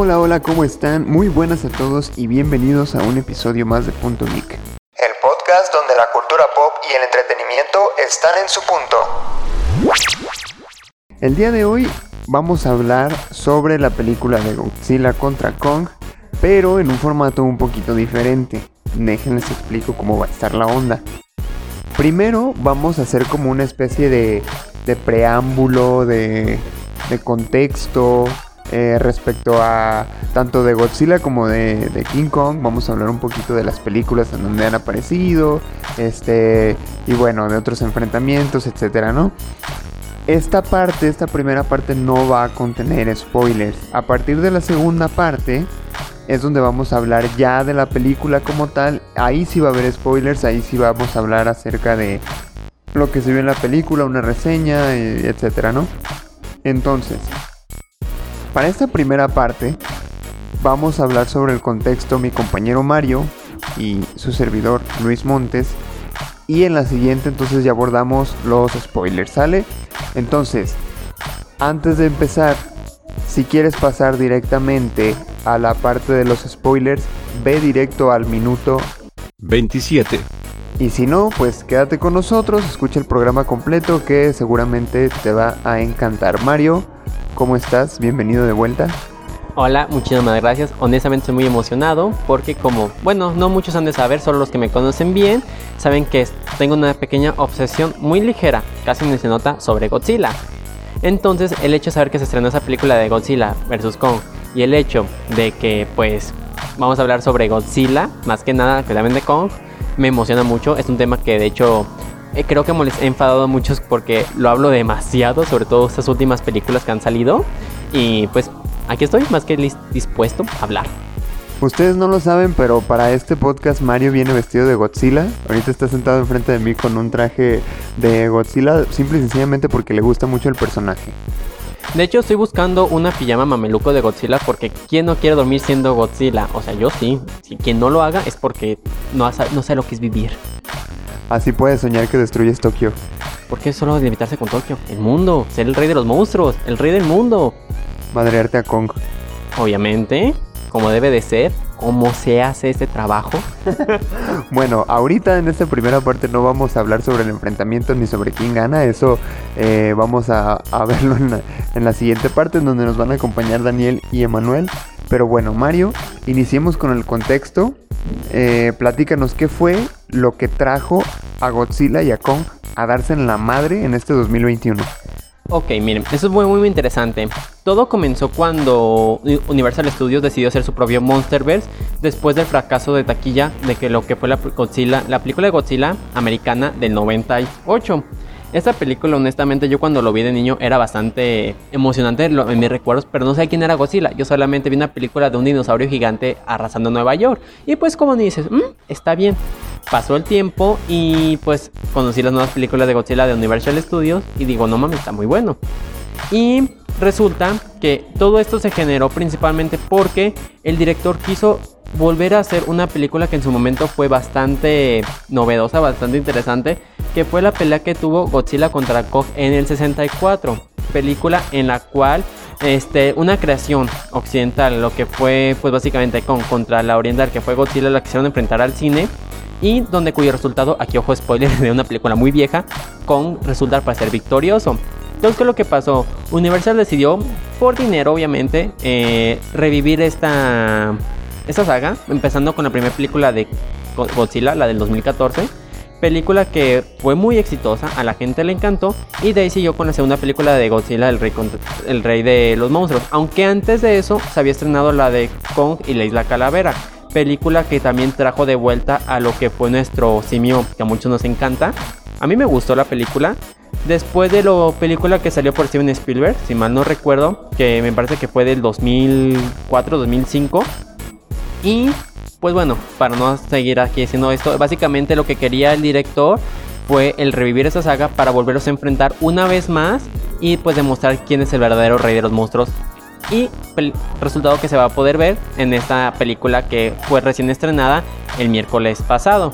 Hola, hola, ¿cómo están? Muy buenas a todos y bienvenidos a un episodio más de Punto Geek. El podcast donde la cultura pop y el entretenimiento están en su punto. El día de hoy vamos a hablar sobre la película de Godzilla contra Kong, pero en un formato un poquito diferente. Déjenles explico cómo va a estar la onda. Primero vamos a hacer como una especie de, de preámbulo, de, de contexto, eh, respecto a tanto de Godzilla como de, King Kong. Vamos a hablar un poquito de las películas en donde han aparecido, este, y bueno, de otros enfrentamientos, etcétera, ¿no? Esta parte, esta primera parte no va a contener spoilers. A partir de la segunda parte es donde vamos a hablar ya de la película como tal. Ahí sí va a haber spoilers, ahí sí vamos a hablar acerca de lo que se vio en la película, una reseña, etcétera, ¿no? Entonces, para esta primera parte vamos a hablar sobre el contexto mi compañero Mario y su servidor Luis Montes. Y en la siguiente entonces ya abordamos los spoilers, ¿sale? Entonces, antes de empezar, si quieres pasar directamente a la parte de los spoilers, ve directo al minuto 27. Y si no, pues quédate con nosotros, escucha el programa completo que seguramente te va a encantar. Mario, ¿Cómo estás? Bienvenido de vuelta. Hola, muchísimas gracias. Honestamente estoy muy emocionado porque como, bueno, no muchos han de saber, solo los que me conocen bien, saben que tengo una pequeña obsesión muy ligera, casi ni se nota, sobre Godzilla. Entonces, el hecho de saber que se estrenó esa película de Godzilla vs. Kong y el hecho de que, pues, vamos a hablar sobre Godzilla, más que nada, que también de Kong, me emociona mucho. Es un tema que, de hecho, eh, creo que me he enfadado a muchos porque lo hablo demasiado, sobre todo estas últimas películas que han salido. Y pues aquí estoy más que dispuesto a hablar. Ustedes no lo saben, pero para este podcast Mario viene vestido de Godzilla. Ahorita está sentado enfrente de mí con un traje de Godzilla, simple y sencillamente porque le gusta mucho el personaje. De hecho, estoy buscando una pijama mameluco de Godzilla porque ¿quién no quiere dormir siendo Godzilla? O sea, yo sí. Si quien no lo haga es porque no, no sabe lo que es vivir. Así puedes soñar que destruyes Tokio. ¿Por qué solo limitarse con Tokio? El mundo, ser el rey de los monstruos, el rey del mundo. Madrearte a Kong. Obviamente, como debe de ser, cómo se hace este trabajo. bueno, ahorita en esta primera parte no vamos a hablar sobre el enfrentamiento ni sobre quién gana, eso eh, vamos a, verlo en la, en la, siguiente parte en donde nos van a acompañar Daniel y Emanuel. Pero bueno, Mario, iniciemos con el contexto eh, platícanos qué fue lo que trajo a Godzilla y a Kong a darse en la madre en este 2021. Ok, miren, eso es muy, muy interesante. Todo comenzó cuando Universal Studios decidió hacer su propio Monsterverse después del fracaso de taquilla de que lo que fue la, la película de Godzilla americana del 98. Esta película, honestamente, yo cuando lo vi de niño era bastante emocionante en mis recuerdos, pero no sé quién era Godzilla. Yo solamente vi una película de un dinosaurio gigante arrasando Nueva York. Y pues, como dices, mm, está bien. Pasó el tiempo y pues conocí las nuevas películas de Godzilla de Universal Studios y digo, no mames, está muy bueno. Y resulta que todo esto se generó principalmente porque el director quiso volver a hacer una película que en su momento fue bastante novedosa, bastante interesante, que fue la pelea que tuvo Godzilla contra Kong en el 64, película en la cual este, una creación occidental, lo que fue pues básicamente Kong contra la oriental, que fue Godzilla, la quisieron enfrentar al cine y donde cuyo resultado, aquí ojo spoiler de una película muy vieja, Kong resulta para ser victorioso. Entonces, ¿qué es lo que pasó? Universal decidió, por dinero obviamente, eh, revivir esta esta saga, empezando con la primera película de Godzilla, la del 2014. Película que fue muy exitosa, a la gente le encantó. Y de ahí siguió con la segunda película de Godzilla, el rey, el rey de los monstruos. Aunque antes de eso se había estrenado la de Kong y la isla Calavera. Película que también trajo de vuelta a lo que fue nuestro simio, que a muchos nos encanta. A mí me gustó la película. Después de la película que salió por Steven Spielberg, si mal no recuerdo, que me parece que fue del 2004-2005 y pues bueno, para no seguir aquí haciendo esto, básicamente lo que quería el director fue el revivir esa saga para volverlos a enfrentar una vez más y pues demostrar quién es el verdadero rey de los monstruos. Y resultado que se va a poder ver en esta película que fue recién estrenada el miércoles pasado.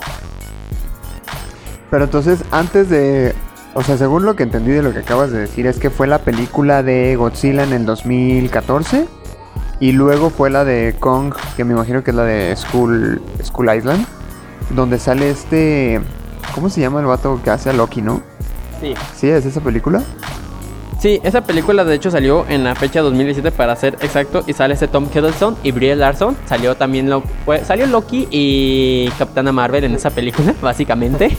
Pero entonces, antes de. O sea, según lo que entendí de lo que acabas de decir, es que fue la película de Godzilla en el 2014 Y luego fue la de Kong, que me imagino que es la de School, School Island, donde sale este... ¿Cómo se llama el vato que hace a Loki, no? Sí. ¿Sí es esa película? Sí, esa película de hecho salió en la fecha 2017 para ser exacto y sale ese Tom Hiddleston y Brie Larson. Salió también lo, salió Loki y Capitana Marvel en esa película, básicamente.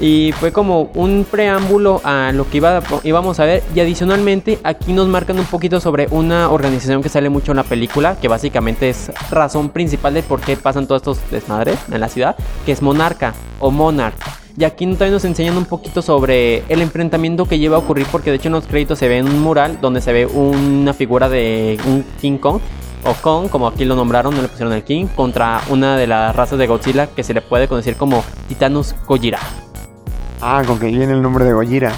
Y fue como un preámbulo a lo que iba, íbamos a ver y adicionalmente aquí nos marcan un poquito sobre una organización que sale mucho en la película, que básicamente es razón principal de por qué pasan todos estos desmadres en la ciudad, que es Monarca o Monarch. Y aquí también nos enseñan un poquito sobre el enfrentamiento que lleva a ocurrir, porque de hecho en los créditos se ve un mural donde se ve una figura de un King Kong, o Kong, como aquí lo nombraron, no le pusieron el King, contra una de las razas de Godzilla que se le puede conocer como Titanus Gojira. Ah, con que viene el nombre de Gojira.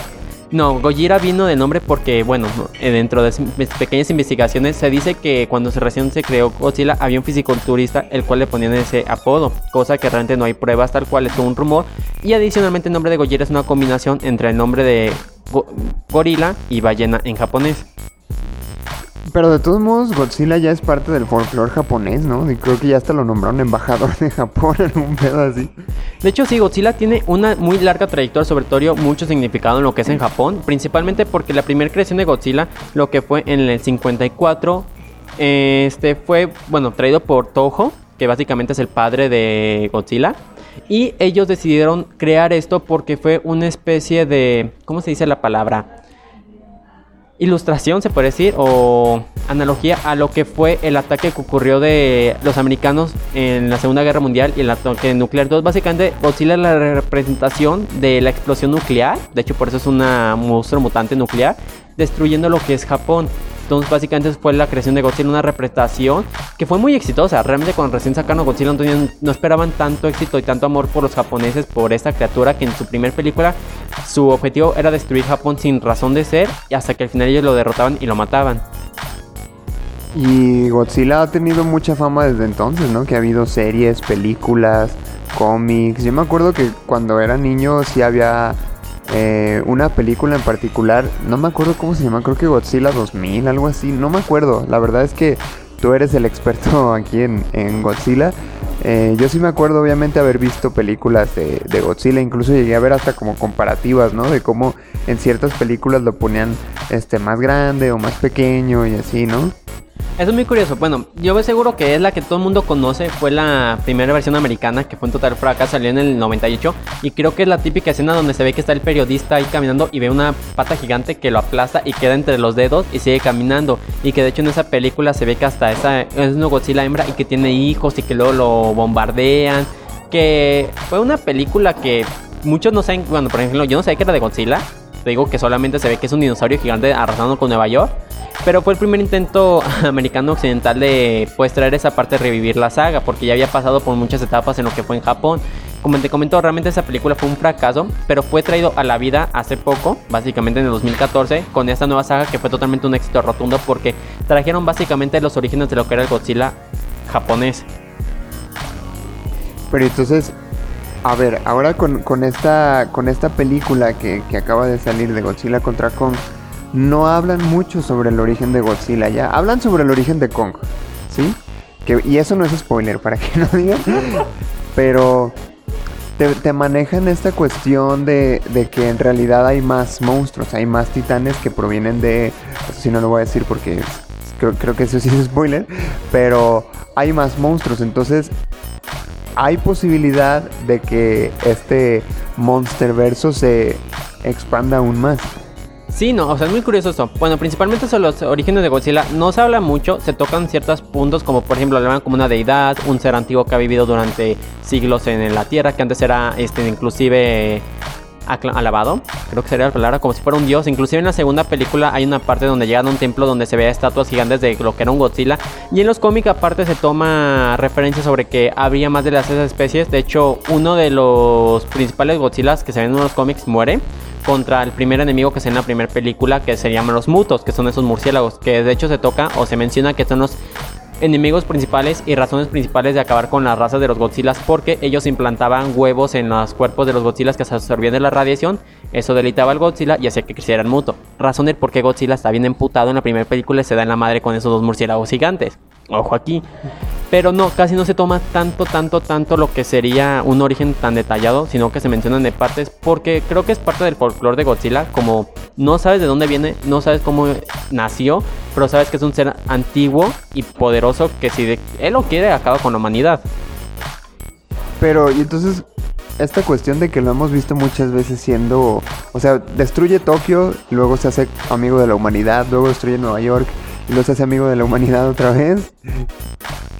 No, Gojira vino de nombre porque, bueno, eh, dentro de pequeñas investigaciones se dice que cuando se recién se creó Godzilla había un fisiculturista el cual le ponían ese apodo, cosa que realmente no hay pruebas tal cual, es un rumor. Y adicionalmente el nombre de Gojira es una combinación entre el nombre de go- gorila y ballena en japonés. Pero de todos modos, Godzilla ya es parte del folclore japonés, ¿no? Y creo que ya hasta lo nombraron embajador de Japón en un pedo así. De hecho, sí, Godzilla tiene una muy larga trayectoria, sobre todo mucho significado en lo que es en Japón, principalmente porque la primera creación de Godzilla, lo que fue en el 54, este fue, bueno, traído por Toho, que básicamente es el padre de Godzilla. Y ellos decidieron crear esto porque fue una especie de, ¿cómo se dice la palabra? Ilustración, se puede decir, o analogía a lo que fue el ataque que ocurrió de los americanos en la Segunda Guerra Mundial y el ataque nuclear. Entonces, básicamente, Godzilla es la representación de la explosión nuclear. De hecho, por eso es una monstruo mutante nuclear, destruyendo lo que es Japón. Entonces, básicamente fue la creación de Godzilla, una representación que fue muy exitosa. Realmente, cuando recién sacaron Godzilla, tenían- no esperaban tanto éxito y tanto amor por los japoneses, por esta criatura que en su primer película su objetivo era destruir Japón sin razón de ser, y hasta que al final ellos lo derrotaban y lo mataban. Y Godzilla ha tenido mucha fama desde entonces, ¿no? Que ha habido series, películas, cómics. Yo me acuerdo que cuando era niño sí había eh, una película en particular, no me acuerdo cómo se llama, creo que Godzilla 2000, algo así, no me acuerdo. La verdad es que tú eres el experto aquí en, Godzilla. Eh, yo sí me acuerdo obviamente haber visto películas de, de Godzilla, incluso llegué a ver hasta como comparativas, ¿no? De cómo en ciertas películas lo ponían este más grande o más pequeño y así, ¿no? Es muy curioso. Bueno, yo seguro que es la que todo el mundo conoce. Fue la primera versión americana que fue un total fracaso. Salió en el 98. Y creo que es la típica escena donde se ve que está el periodista ahí caminando y ve una pata gigante que lo aplasta y queda entre los dedos y sigue caminando. Y que de hecho en esa película se ve que hasta esa es una Godzilla hembra y que tiene hijos y que luego lo bombardean. Que fue una película que muchos no saben. Bueno, por ejemplo, yo no sabía que era de Godzilla. Te digo que solamente se ve que es un dinosaurio gigante arrasando con Nueva York. Pero fue el primer intento americano occidental de pues traer esa parte de revivir la saga, porque ya había pasado por muchas etapas en lo que fue en Japón. Como te comento, realmente esa película fue un fracaso, pero fue traído a la vida hace poco, básicamente en el 2014, con esta nueva saga que fue totalmente un éxito rotundo porque trajeron básicamente los orígenes de lo que era el Godzilla japonés. Pero entonces, a ver, ahora con, con esta, con esta película que, que acaba de salir de Godzilla contra Kong, no hablan mucho sobre el origen de Godzilla ya. Hablan sobre el origen de Kong, ¿sí? Que, y eso no es spoiler, para que no digan. Pero te, manejan esta cuestión de, que en realidad hay más monstruos, hay más titanes que provienen de... Sí no lo voy a decir porque creo, creo que eso sí es spoiler. Pero hay más monstruos, entonces hay posibilidad de que este monster verso se expanda aún más. Sí, no, o sea, es muy curioso esto. Bueno, principalmente sobre los orígenes de Godzilla no se habla mucho, se tocan ciertos puntos como por ejemplo hablan como una deidad, un ser antiguo que ha vivido durante siglos en la Tierra, que antes era este inclusive alabado, creo que sería la palabra, como si fuera un dios. Inclusive en la segunda película hay una parte donde llegan a un templo donde se ve estatuas gigantes de lo que era un Godzilla. Y en los cómics aparte se toma referencia sobre que habría más de las esas especies. De hecho, uno de los principales Godzillas que se ven en los cómics muere contra el primer enemigo que se ve en la primera película que se llaman los mutos, que son esos murciélagos, que de hecho se toca o se menciona que son los enemigos principales y razones principales de acabar con las razas de los Godzillas porque ellos implantaban huevos en los cuerpos de los Godzillas que se absorbían de la radiación. Eso delitaba al Godzilla y hacía que crecieran muto. Razón del por qué Godzilla está bien emputado en la primera película y se da en la madre con esos dos murciélagos gigantes. Ojo aquí. Pero no, casi no se toma tanto, tanto, tanto lo que sería un origen tan detallado, sino que se mencionan de partes, porque creo que es parte del folclore de Godzilla, como no sabes de dónde viene, no sabes cómo nació, pero sabes que es un ser antiguo y poderoso que si él lo quiere acaba con la humanidad. Pero, y entonces, esta cuestión de que lo hemos visto muchas veces siendo, o sea, destruye Tokio, luego se hace amigo de la humanidad, luego destruye Nueva York, y se hace amigo de la humanidad otra vez.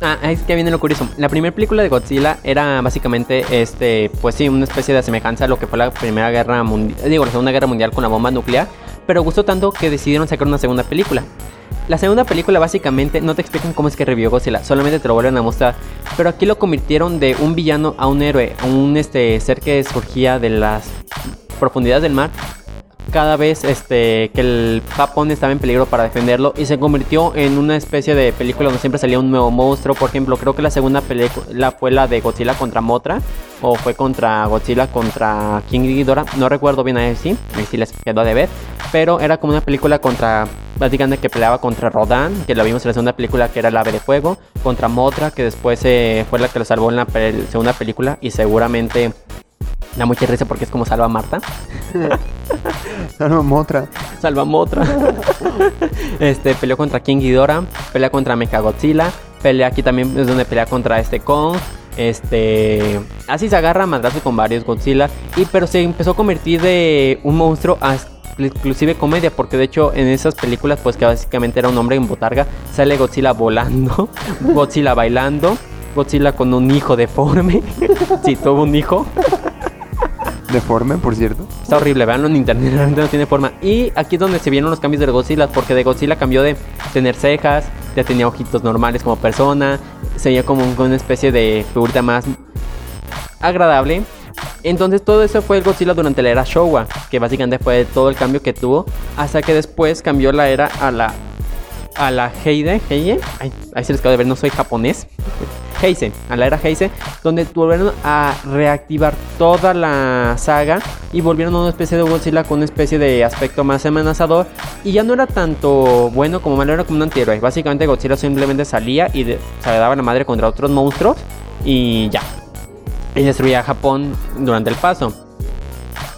Ah, es que viene lo curioso. La primera película de Godzilla era básicamente, este, pues sí, una especie de semejanza a lo que fue la Primera Guerra Mundial, digo, la Segunda Guerra Mundial con la bomba nuclear, pero gustó tanto que decidieron sacar una segunda película. La segunda película básicamente no te explican cómo es que revivió Godzilla, solamente te lo vuelven a mostrar. Pero aquí lo convirtieron de un villano a un héroe, a un este, ser que surgía de las profundidades del mar cada vez este, que el Japón estaba en peligro para defenderlo y se convirtió en una especie de película donde siempre salía un nuevo monstruo. Por ejemplo, creo que la segunda película fue la de Godzilla contra Motra o fue contra Godzilla contra King Ghidorah. No recuerdo bien ahí sí, ahí sí les quedó de ver, pero era como una película contra básicamente que peleaba contra Rodan, que la vimos en la segunda película que era el ave de fuego, contra Motra, que después eh, fue la que lo salvó en la segunda película y seguramente Da mucha risa porque es como Salva Marta. Salva Motra. Salva Motra. este, peleó contra King Ghidorah, pelea contra Mechagodzilla, pelea aquí también es donde pelea contra este Kong. Este, así se agarra a con varios Godzilla y pero se empezó a convertir de un monstruo a inclusive comedia, porque de hecho en esas películas, pues que básicamente era un hombre en botarga, sale Godzilla volando, Godzilla bailando, Godzilla con un hijo deforme, si tuvo un hijo, Deforme, por cierto. Está horrible, veanlo en internet, realmente no tiene forma. Y aquí es donde se vieron los cambios de Godzilla, porque de Godzilla cambió de tener cejas, ya tenía ojitos normales como persona, se veía como una especie de figurita más agradable. Entonces todo eso fue el Godzilla durante la era Showa, que básicamente fue todo el cambio que tuvo, hasta que después cambió la era a la a la Heide, Heide, ahí se les acaba de ver, no soy japonés. Heise, a la era Heise, donde volvieron a reactivar toda la saga y volvieron a una especie de Godzilla con una especie de aspecto más amenazador y ya no era tanto bueno como malo, era como un antihéroe. Básicamente Godzilla simplemente salía y se le daba la madre contra otros monstruos y ya. Y destruía a Japón durante el paso.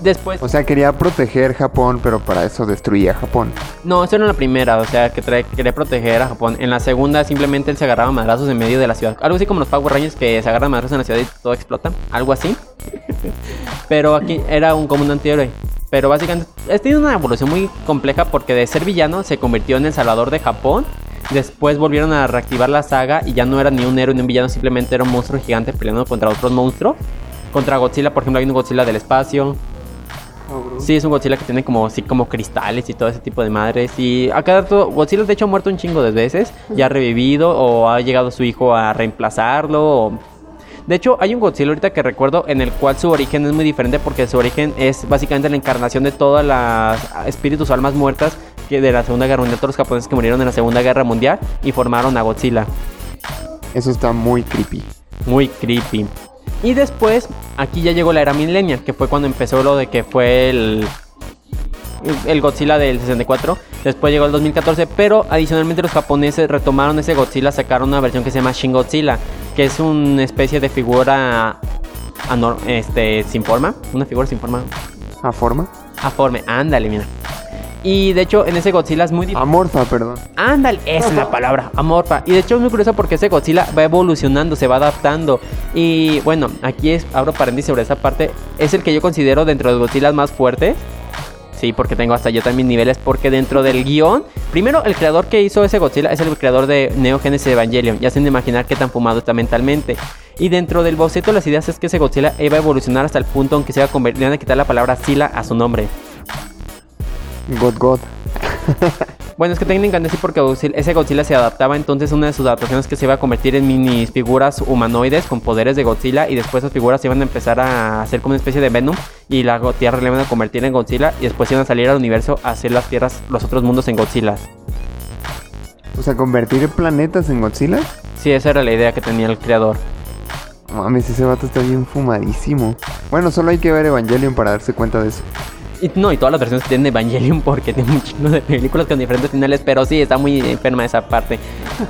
Después. O sea, quería proteger Japón, pero para eso destruía Japón. No, eso era la primera, o sea, que quería proteger a Japón. En la segunda, simplemente él se agarraba madrazos en medio de la ciudad. Algo así como los Power Rangers que se agarran madrazos en la ciudad y todo explota. Algo así. pero aquí era un como un antihéroe. Pero básicamente, ha tenido una evolución muy compleja porque de ser villano se convirtió en el salvador de Japón. Después volvieron a reactivar la saga y ya no era ni un héroe ni un villano, simplemente era un monstruo gigante peleando contra otros monstruos. Contra Godzilla, por ejemplo, hay un Godzilla del espacio. Sí, es un Godzilla que tiene como, sí, como cristales y todo ese tipo de madres. Y acá Godzilla de hecho ha muerto un chingo de veces. Ya ha revivido o ha llegado su hijo a reemplazarlo. De hecho, hay un Godzilla ahorita que recuerdo en el cual su origen es muy diferente porque su origen es básicamente la encarnación de todas las espíritus o almas muertas que de la Segunda Guerra Mundial, todos los japoneses que murieron en la Segunda Guerra Mundial y formaron a Godzilla. Eso está muy creepy. Muy creepy. Y después, aquí ya llegó la era millennial, que fue cuando empezó lo de que fue el, el Godzilla del 64. Después llegó el 2014, pero adicionalmente los japoneses retomaron ese Godzilla, sacaron una versión que se llama Shin Godzilla, que es una especie de figura este, sin forma. Una figura sin forma. ¿A forma? A forma, ándale, mira. Y de hecho, en ese Godzilla es muy difícil. Amorfa, perdón. Ándale, esa es la palabra, amorfa. Y de hecho es muy curioso porque ese Godzilla va evolucionando, se va adaptando. Y bueno, aquí es, abro paréntesis sobre esa parte. Es el que yo considero dentro de los Godzilla más fuertes. Sí, porque tengo hasta yo también niveles. Porque dentro del guion, primero el creador que hizo ese Godzilla es el creador de Neo Genesis Evangelion. Ya se de imaginar qué tan fumado está mentalmente. Y dentro del boceto, las ideas es que ese Godzilla iba a evolucionar hasta el punto en que se iba a convertir, a quitar la palabra Sila a su nombre. God God. Bueno, es que técnicamente sí porque ese Godzilla se adaptaba, entonces una de sus adaptaciones que se iba a convertir en mini figuras humanoides con poderes de Godzilla y después esas figuras iban a empezar a hacer como una especie de Venom y la Tierra le iban a convertir en Godzilla y después iban a salir al universo a hacer las tierras, los otros mundos en Godzilla. O sea, convertir planetas en Godzilla. Sí, esa era la idea que tenía el creador. Mames, ese vato está bien fumadísimo. Bueno, solo hay que ver Evangelion para darse cuenta de eso. No, y todas las versiones tienen Evangelion porque tiene un de películas con diferentes finales, pero sí, está muy enferma esa parte.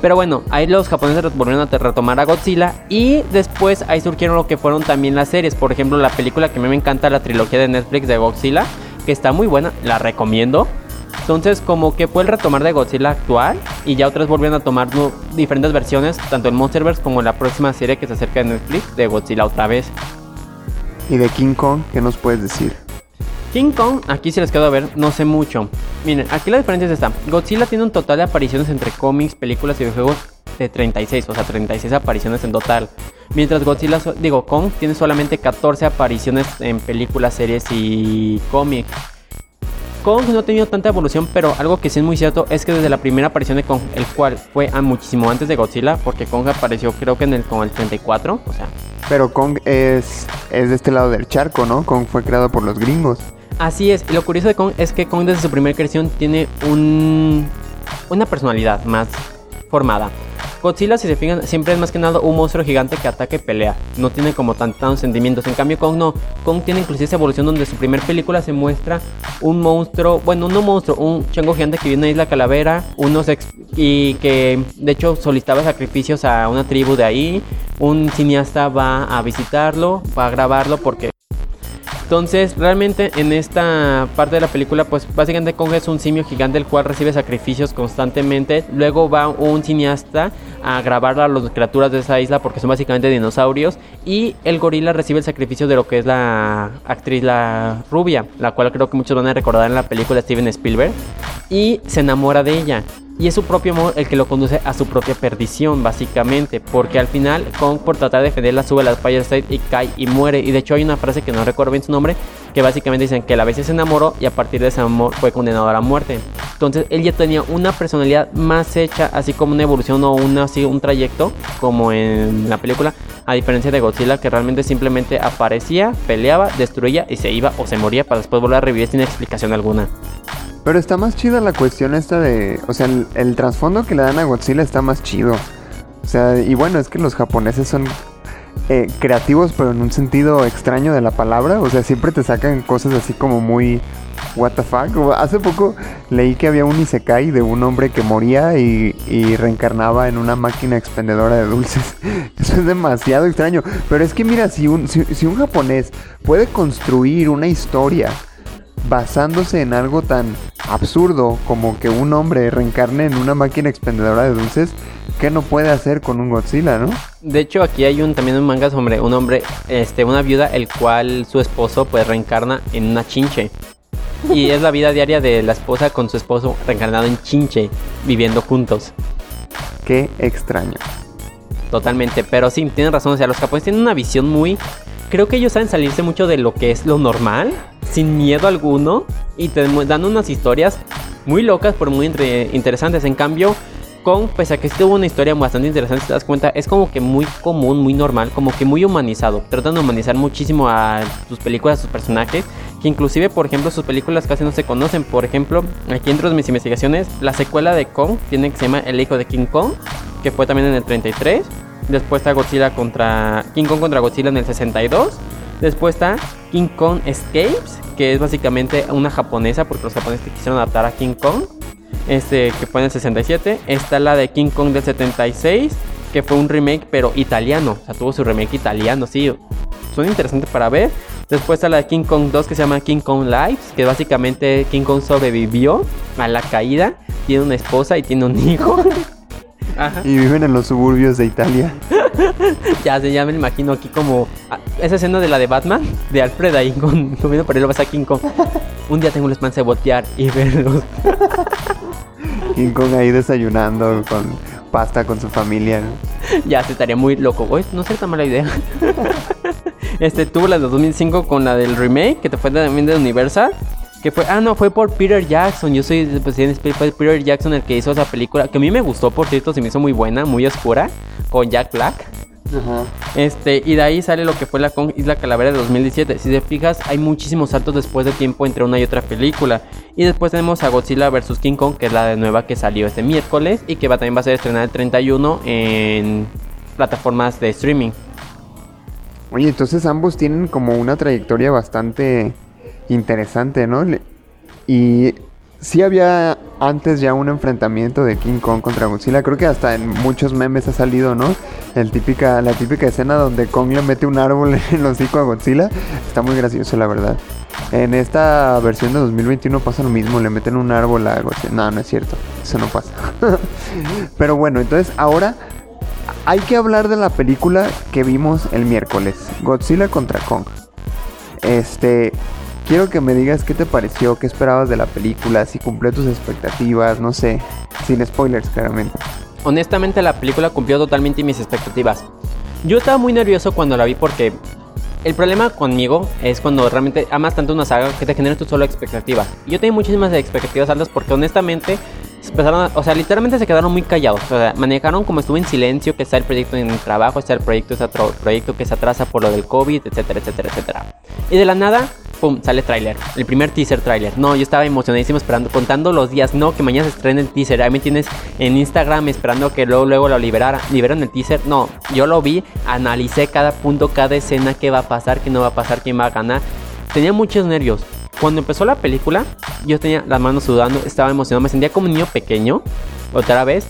Pero bueno, ahí los japoneses volvieron a retomar a Godzilla y después ahí surgieron lo que fueron también las series. Por ejemplo, la película que a mí me encanta, la trilogía de Netflix de Godzilla, que está muy buena, la recomiendo. Entonces, como que fue el retomar de Godzilla actual y ya otras volvieron a tomar diferentes versiones, tanto en Monsterverse como la próxima serie que se acerca de Netflix de Godzilla otra vez. ¿Y de King Kong qué nos puedes decir? King Kong, aquí se les quedó a ver, no sé mucho. Miren, aquí la diferencia es esta. Godzilla tiene un total de apariciones entre cómics, películas y videojuegos de 36, o sea, 36 apariciones en total. Mientras Godzilla, digo, Kong tiene solamente 14 apariciones en películas, series y cómics. Kong no ha tenido tanta evolución, pero algo que sí es muy cierto es que desde la primera aparición de Kong, el cual fue muchísimo antes de Godzilla, porque Kong apareció creo que en el, con el 34, o sea, Pero Kong es, es de este lado del charco, ¿no? Kong fue creado por los gringos. Así es, y lo curioso de Kong es que Kong desde su primera creación tiene un, una personalidad más formada. Godzilla, si se fijan, siempre es más que nada un monstruo gigante que ataca y pelea. No tiene como tan- tantos sentimientos. En cambio, Kong no. Kong tiene inclusive esa evolución donde su primer película se muestra un monstruo, bueno, no monstruo, un chango gigante que vive en la isla Calavera, unos ex- y que de hecho solicitaba sacrificios a una tribu de ahí. Un cineasta va a visitarlo, va a grabarlo porque entonces, realmente en esta parte de la película, pues básicamente Kong es un simio gigante el cual recibe sacrificios constantemente. Luego va un cineasta a grabar a las criaturas de esa isla porque son básicamente dinosaurios. Y el gorila recibe el sacrificio de lo que es la actriz, la rubia, la cual creo que muchos van a recordar en la película Steven Spielberg. Y se enamora de ella. Y es su propio amor el que lo conduce a su propia perdición, básicamente. Porque al final, Kong, por tratar de defenderla, sube a la Fire State y cae y muere. Y de hecho, hay una frase que no recuerdo bien su nombre. Que básicamente dicen que la vez se enamoró y a partir de ese amor fue condenado a la muerte. Entonces, él ya tenía una personalidad más hecha, así como una evolución o una, así, un trayecto, como en la película. A diferencia de Godzilla, que realmente simplemente aparecía, peleaba, destruía y se iba o se moría para después volver a revivir sin explicación alguna. Pero está más chida la cuestión esta de... O sea, el, trasfondo que le dan a Godzilla está más chido. O sea, y bueno, es que los japoneses son eh, creativos, pero en un sentido extraño de la palabra. O sea, siempre te sacan cosas así como muy... What the fuck. Hace poco leí que había un isekai de un hombre que moría y, y reencarnaba en una máquina expendedora de dulces. Eso es demasiado extraño. Pero es que mira, si un, si un japonés puede construir una historia basándose en algo tan absurdo como que un hombre reencarne en una máquina expendedora de dulces, ¿qué no puede hacer con un Godzilla, no? De hecho, aquí hay un también un manga sobre un hombre, este, una viuda, el cual su esposo pues reencarna en una chinche. Y es la vida diaria de la esposa con su esposo reencarnado en chinche, viviendo juntos. Qué extraño. Totalmente, pero sí, tienen razón, o sea, los japoneses tienen una visión muy... Creo que ellos saben salirse mucho de lo que es lo normal, sin miedo alguno, y te dan unas historias muy locas, pero muy interesantes. En cambio, Kong, pese a que sí tuvo una historia bastante interesante, te das cuenta, es como que muy común, muy normal, como que muy humanizado. Tratan de humanizar muchísimo a sus películas, a sus personajes, que inclusive, por ejemplo, sus películas casi no se conocen. Por ejemplo, aquí dentro de mis investigaciones, la secuela de Kong tiene que se llama El hijo de King Kong, que fue también en el 33. Después está Godzilla contra King Kong contra Godzilla en el 62. Después está King Kong Escapes, que es básicamente una japonesa, porque los japoneses quisieron adaptar a King Kong. Este que fue en el 67. Está la de King Kong del 76, que fue un remake, pero italiano. O sea, tuvo su remake italiano, sí. Son interesantes para ver. Después está la de King Kong 2 que se llama King Kong Lives, que básicamente King Kong sobrevivió a la caída. Tiene una esposa y tiene un hijo. Ajá. Y viven en los suburbios de Italia. Ya, ya me imagino aquí como ah, esa escena de la de Batman, de Alfred ahí con, comiendo vas a King Kong. Un día tengo la esperanza de voltear y verlos. King Kong ahí desayunando con pasta con su familia. ¿no? ya se estaría muy loco. Oye, no sería tan mala idea. este tuvo la de 2005 con la del remake, que te fue también de Universal. Que fue, ah, no, fue por Peter Jackson. Yo soy, pues, fue Peter Jackson el que hizo esa película. Que a mí me gustó, por cierto, se me hizo muy buena, muy oscura. Con Jack Black. Este, y de ahí sale lo que fue la Kong Isla Calavera de 2017. Si te fijas, hay muchísimos saltos después de tiempo entre una y otra película. Y después tenemos a Godzilla vs. King Kong, que es la de nueva que salió este miércoles y que va, también va a ser estrenada el 31 en plataformas de streaming. Oye, entonces ambos tienen como una trayectoria bastante interesante, ¿no? Y sí había antes ya un enfrentamiento de King Kong contra Godzilla. Creo que hasta en muchos memes ha salido, ¿no? El típica, la típica escena donde Kong le mete un árbol en el hocico a Godzilla. Está muy gracioso, la verdad. En esta versión de 2021 pasa lo mismo, le meten un árbol a Godzilla. No, no es cierto, eso no pasa. Pero bueno, entonces ahora hay que hablar de la película que vimos el miércoles, Godzilla contra Kong. Este, quiero que me digas qué te pareció, qué esperabas de la película, si cumplió tus expectativas, no sé, sin spoilers claramente. Honestamente la película cumplió totalmente mis expectativas. Yo estaba muy nervioso cuando la vi porque el problema conmigo es cuando realmente amas tanto una saga que te genera tu solo expectativa. Yo tenía muchísimas expectativas altas porque honestamente empezaron o sea, literalmente se quedaron muy callados. O sea, manejaron como estuvo en silencio, que está el proyecto en trabajo, está el proyecto, está otro proyecto que se atrasa por lo del COVID, etcétera, etcétera, etcétera. Y de la nada, pum, sale tráiler. El primer teaser tráiler. No, yo estaba emocionadísimo esperando, contando los días. No, que mañana se estrene el teaser. Ahí me tienes en Instagram esperando que luego, luego lo liberara. Liberan el teaser. No, yo lo vi, analicé cada punto, cada escena, qué va a pasar, qué no va a pasar, quién va a ganar. Tenía muchos nervios. Cuando empezó la película, yo tenía las manos sudando, estaba emocionado, me sentía como un niño pequeño, otra vez.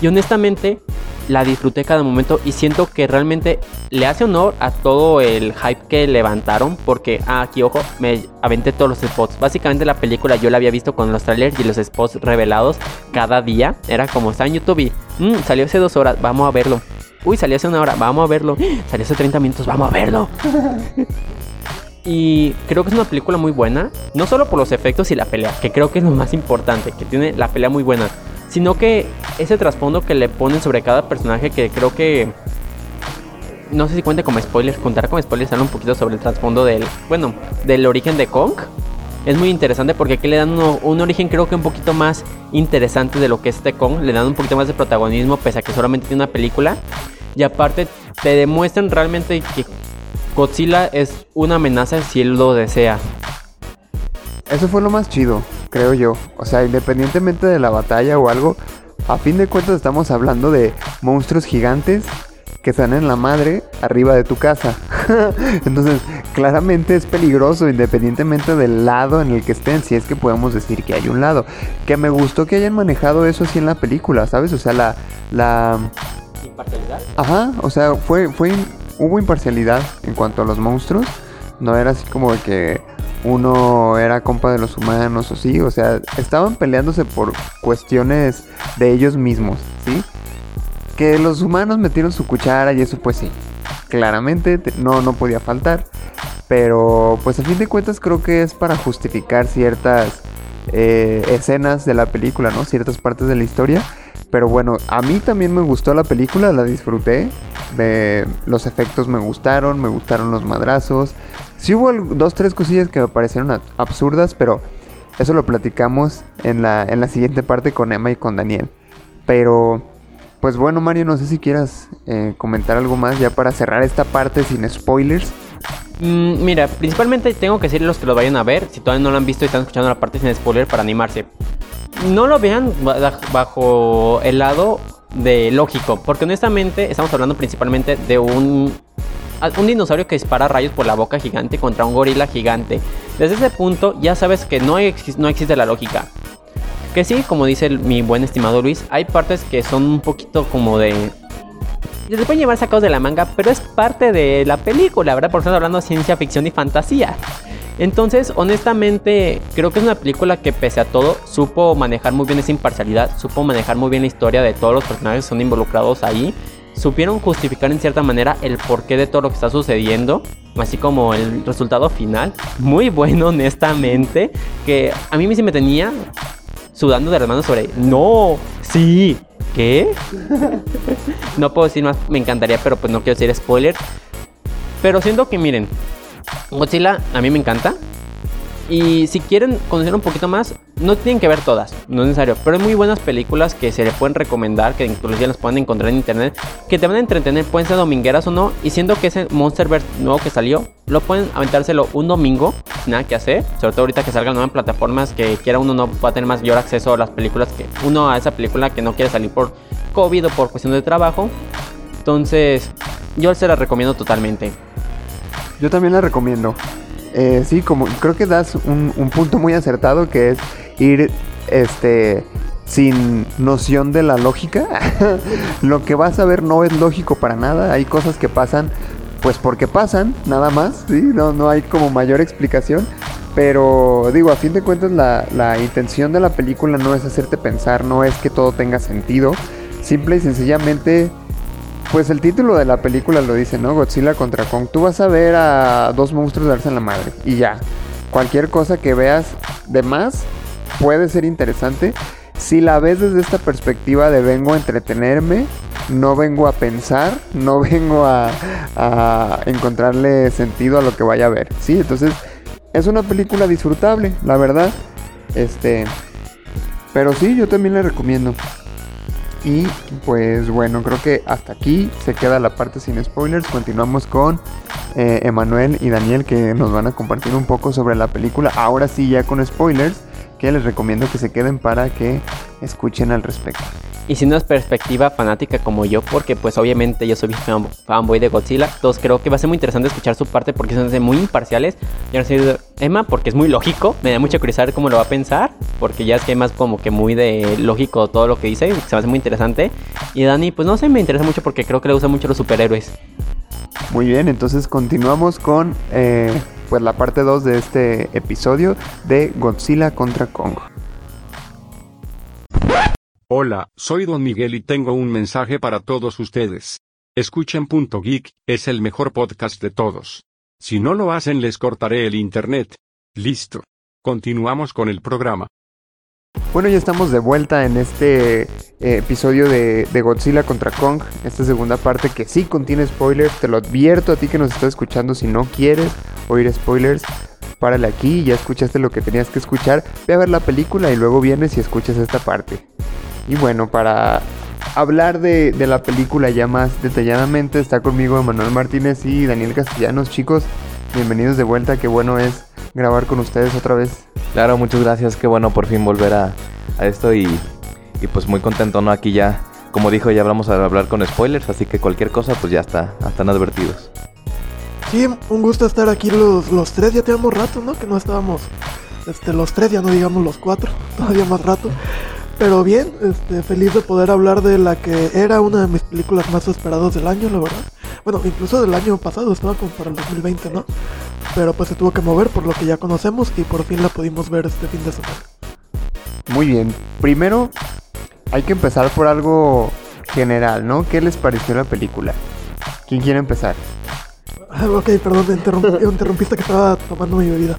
Y honestamente, la disfruté cada momento y siento que realmente le hace honor a todo el hype que levantaron porque ah, aquí ojo me aventé todos los spots. Básicamente la película yo la había visto con los trailers y los spots revelados cada día. Era como está en YouTube y mm, salió hace dos horas vamos a verlo uy salió hace una hora vamos a verlo. Salió hace 30 minutos vamos a verlo Y creo que es una película muy buena, no solo por los efectos y la pelea, que creo que es lo más importante, que tiene la pelea muy buena, sino que ese trasfondo que le ponen sobre cada personaje que creo que no sé si cuente como spoilers, contar como spoilers habla un poquito sobre el trasfondo del, bueno, del origen de Kong. Es muy interesante porque aquí le dan un origen creo que un poquito más interesante de lo que es este Kong, le dan un poquito más de protagonismo pese a que solamente tiene una película. Y aparte te demuestran realmente que Godzilla es una amenaza si él lo desea. Eso fue lo más chido, creo yo. O sea, independientemente de la batalla o algo, a fin de cuentas estamos hablando de monstruos gigantes que están en la madre arriba de tu casa. Entonces, claramente es peligroso independientemente del lado en el que estén, si es que podemos decir que hay un lado. Que me gustó que hayan manejado eso así en la película, ¿sabes? O sea, la... la... ¿Imparcialidad? Ajá, o sea, fue, fue hubo imparcialidad en cuanto a los monstruos. No era así como que uno era compa de los humanos o sí. O sea, estaban peleándose por cuestiones de ellos mismos, ¿sí? Que los humanos metieron su cuchara y eso pues sí. Claramente no, no podía faltar. Pero pues a fin de cuentas creo que es para justificar ciertas eh, escenas de la película, ¿no? Ciertas partes de la historia. Pero bueno, a mí también me gustó la película, la disfruté. los efectos me gustaron, me gustaron los madrazos. Sí hubo dos, tres cosillas que me parecieron absurdas, pero eso lo platicamos en la, en la siguiente parte con Emma y con Daniel. Pero, pues bueno, Mario, no sé si quieras eh, comentar algo más ya para cerrar esta parte sin spoilers. Mm, mira, principalmente tengo que decirle a los que lo vayan a ver, si todavía no lo han visto y están escuchando la parte sin spoiler para animarse no lo vean bajo el lado de lógico, porque honestamente estamos hablando principalmente de un un dinosaurio que dispara rayos por la boca gigante contra un gorila gigante. Desde ese punto ya sabes que no, no existe la lógica. Que sí, como dice mi buen estimado Luis, hay partes que son un poquito como de... Se pueden llevar sacados de la manga, pero es parte de la película, ¿verdad? Porque estamos hablando de ciencia ficción y fantasía. Entonces, honestamente, creo que es una película que pese a todo supo manejar muy bien esa imparcialidad, supo manejar muy bien la historia de todos los personajes que son involucrados ahí, supieron justificar en cierta manera el porqué de todo lo que está sucediendo, así como el resultado final, muy bueno honestamente, que a mí sí me tenía sudando de las manos sobre, no, sí, ¿qué? no puedo decir más, me encantaría, pero pues no quiero decir spoiler. Pero siento que miren, Godzilla a mí me encanta. Y si quieren conocer un poquito más, no tienen que ver todas, no es necesario. Pero hay muy buenas películas que se le pueden recomendar, que inclusive las pueden encontrar en internet, que te van a entretener, pueden ser domingueras o no. Y siendo que ese Monsterverse nuevo que salió, lo pueden aventárselo un domingo, nada que hacer. Sobre todo ahorita que salgan nuevas plataformas, que quiera uno no va a tener mayor acceso a las películas que uno a esa película que no quiere salir por COVID o por cuestión de trabajo. Entonces, yo se la recomiendo totalmente. Yo también la recomiendo. Eh, sí, como creo que das un, un punto muy acertado que es ir este sin noción de la lógica. Lo que vas a ver no es lógico para nada. Hay cosas que pasan pues porque pasan, nada más. No, no hay como mayor explicación. Pero digo, a fin de cuentas la, la intención de la película no es hacerte pensar, no es que todo tenga sentido. Simple y sencillamente pues el título de la película lo dice, ¿no? Godzilla contra Kong. Tú vas a ver a dos monstruos darse en la madre y ya. Cualquier cosa que veas de más puede ser interesante. Si la ves desde esta perspectiva de vengo a entretenerme, no vengo a pensar, no vengo a, encontrarle sentido a lo que vaya a ver. Sí, entonces es una película disfrutable, la verdad. Este, pero sí, yo también le recomiendo. Y pues bueno, creo que hasta aquí se queda la parte sin spoilers. Continuamos con eh, Emanuel y Daniel que nos van a compartir un poco sobre la película. Ahora sí ya con spoilers, que les recomiendo que se queden para que escuchen al respecto. Y sin una perspectiva fanática como yo, porque pues obviamente yo soy fan- fanboy de Godzilla, entonces creo que va a ser muy interesante escuchar su parte porque son muy imparciales. Yo no soy Emma porque es muy lógico, me da mucha curiosidad cómo lo va a pensar, porque ya es que Emma es como que muy de lógico todo lo que dice, se me hace muy interesante. Y Dani, pues no sé, me interesa mucho porque creo que le gustan mucho los superhéroes. Muy bien, entonces continuamos con eh, pues la parte 2 de este episodio de Godzilla contra Kong. Hola, soy Don Miguel y tengo un mensaje para todos ustedes. Escuchen Punto Geek, es el mejor podcast de todos. Si no lo hacen les cortaré el internet. Listo. Continuamos con el programa. Bueno, ya estamos de vuelta en este eh, episodio de, de Godzilla contra Kong, esta segunda parte que sí contiene spoilers, te lo advierto a ti que nos estás escuchando, si no quieres oír spoilers, párale aquí, ya escuchaste lo que tenías que escuchar, ve a ver la película y luego vienes y escuchas esta parte. Y bueno, para hablar de, de la película ya más detalladamente, está conmigo Emanuel Martínez y Daniel Castellanos, chicos, bienvenidos de vuelta, qué bueno es grabar con ustedes otra vez. Claro, muchas gracias. Qué bueno por fin volver a, a esto y, y pues muy contento, ¿no? Aquí ya, como dijo, ya vamos a hablar con spoilers, así que cualquier cosa pues ya está, están advertidos. Sí, un gusto estar aquí los, los tres, ya teníamos rato, ¿no? Que no estábamos, este, los tres, ya no digamos los cuatro, todavía más rato. Pero bien, este, feliz de poder hablar de la que era una de mis películas más esperadas del año, la verdad. Bueno, incluso del año pasado, estaba como para el 2020, ¿no? Pero pues se tuvo que mover por lo que ya conocemos y por fin la pudimos ver este fin de semana. Muy bien. Primero, hay que empezar por algo general, ¿no? ¿Qué les pareció la película? ¿Quién quiere empezar? Ah, ok, perdón, me interrump- interrumpiste que estaba tomando mi bebida.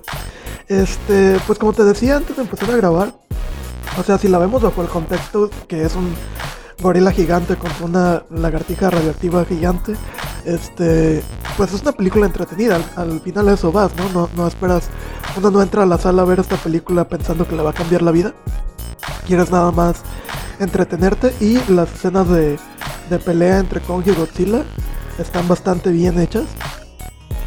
Este, pues como te decía antes de empezar a grabar, o sea, si la vemos bajo el contexto que es un gorila gigante contra una lagartija radioactiva gigante, este, pues es una película entretenida. Al, al final eso vas, ¿no? ¿no? No esperas, uno no entra a la sala a ver esta película pensando que le va a cambiar la vida. Quieres nada más entretenerte y las escenas de, de pelea entre Kong y Godzilla están bastante bien hechas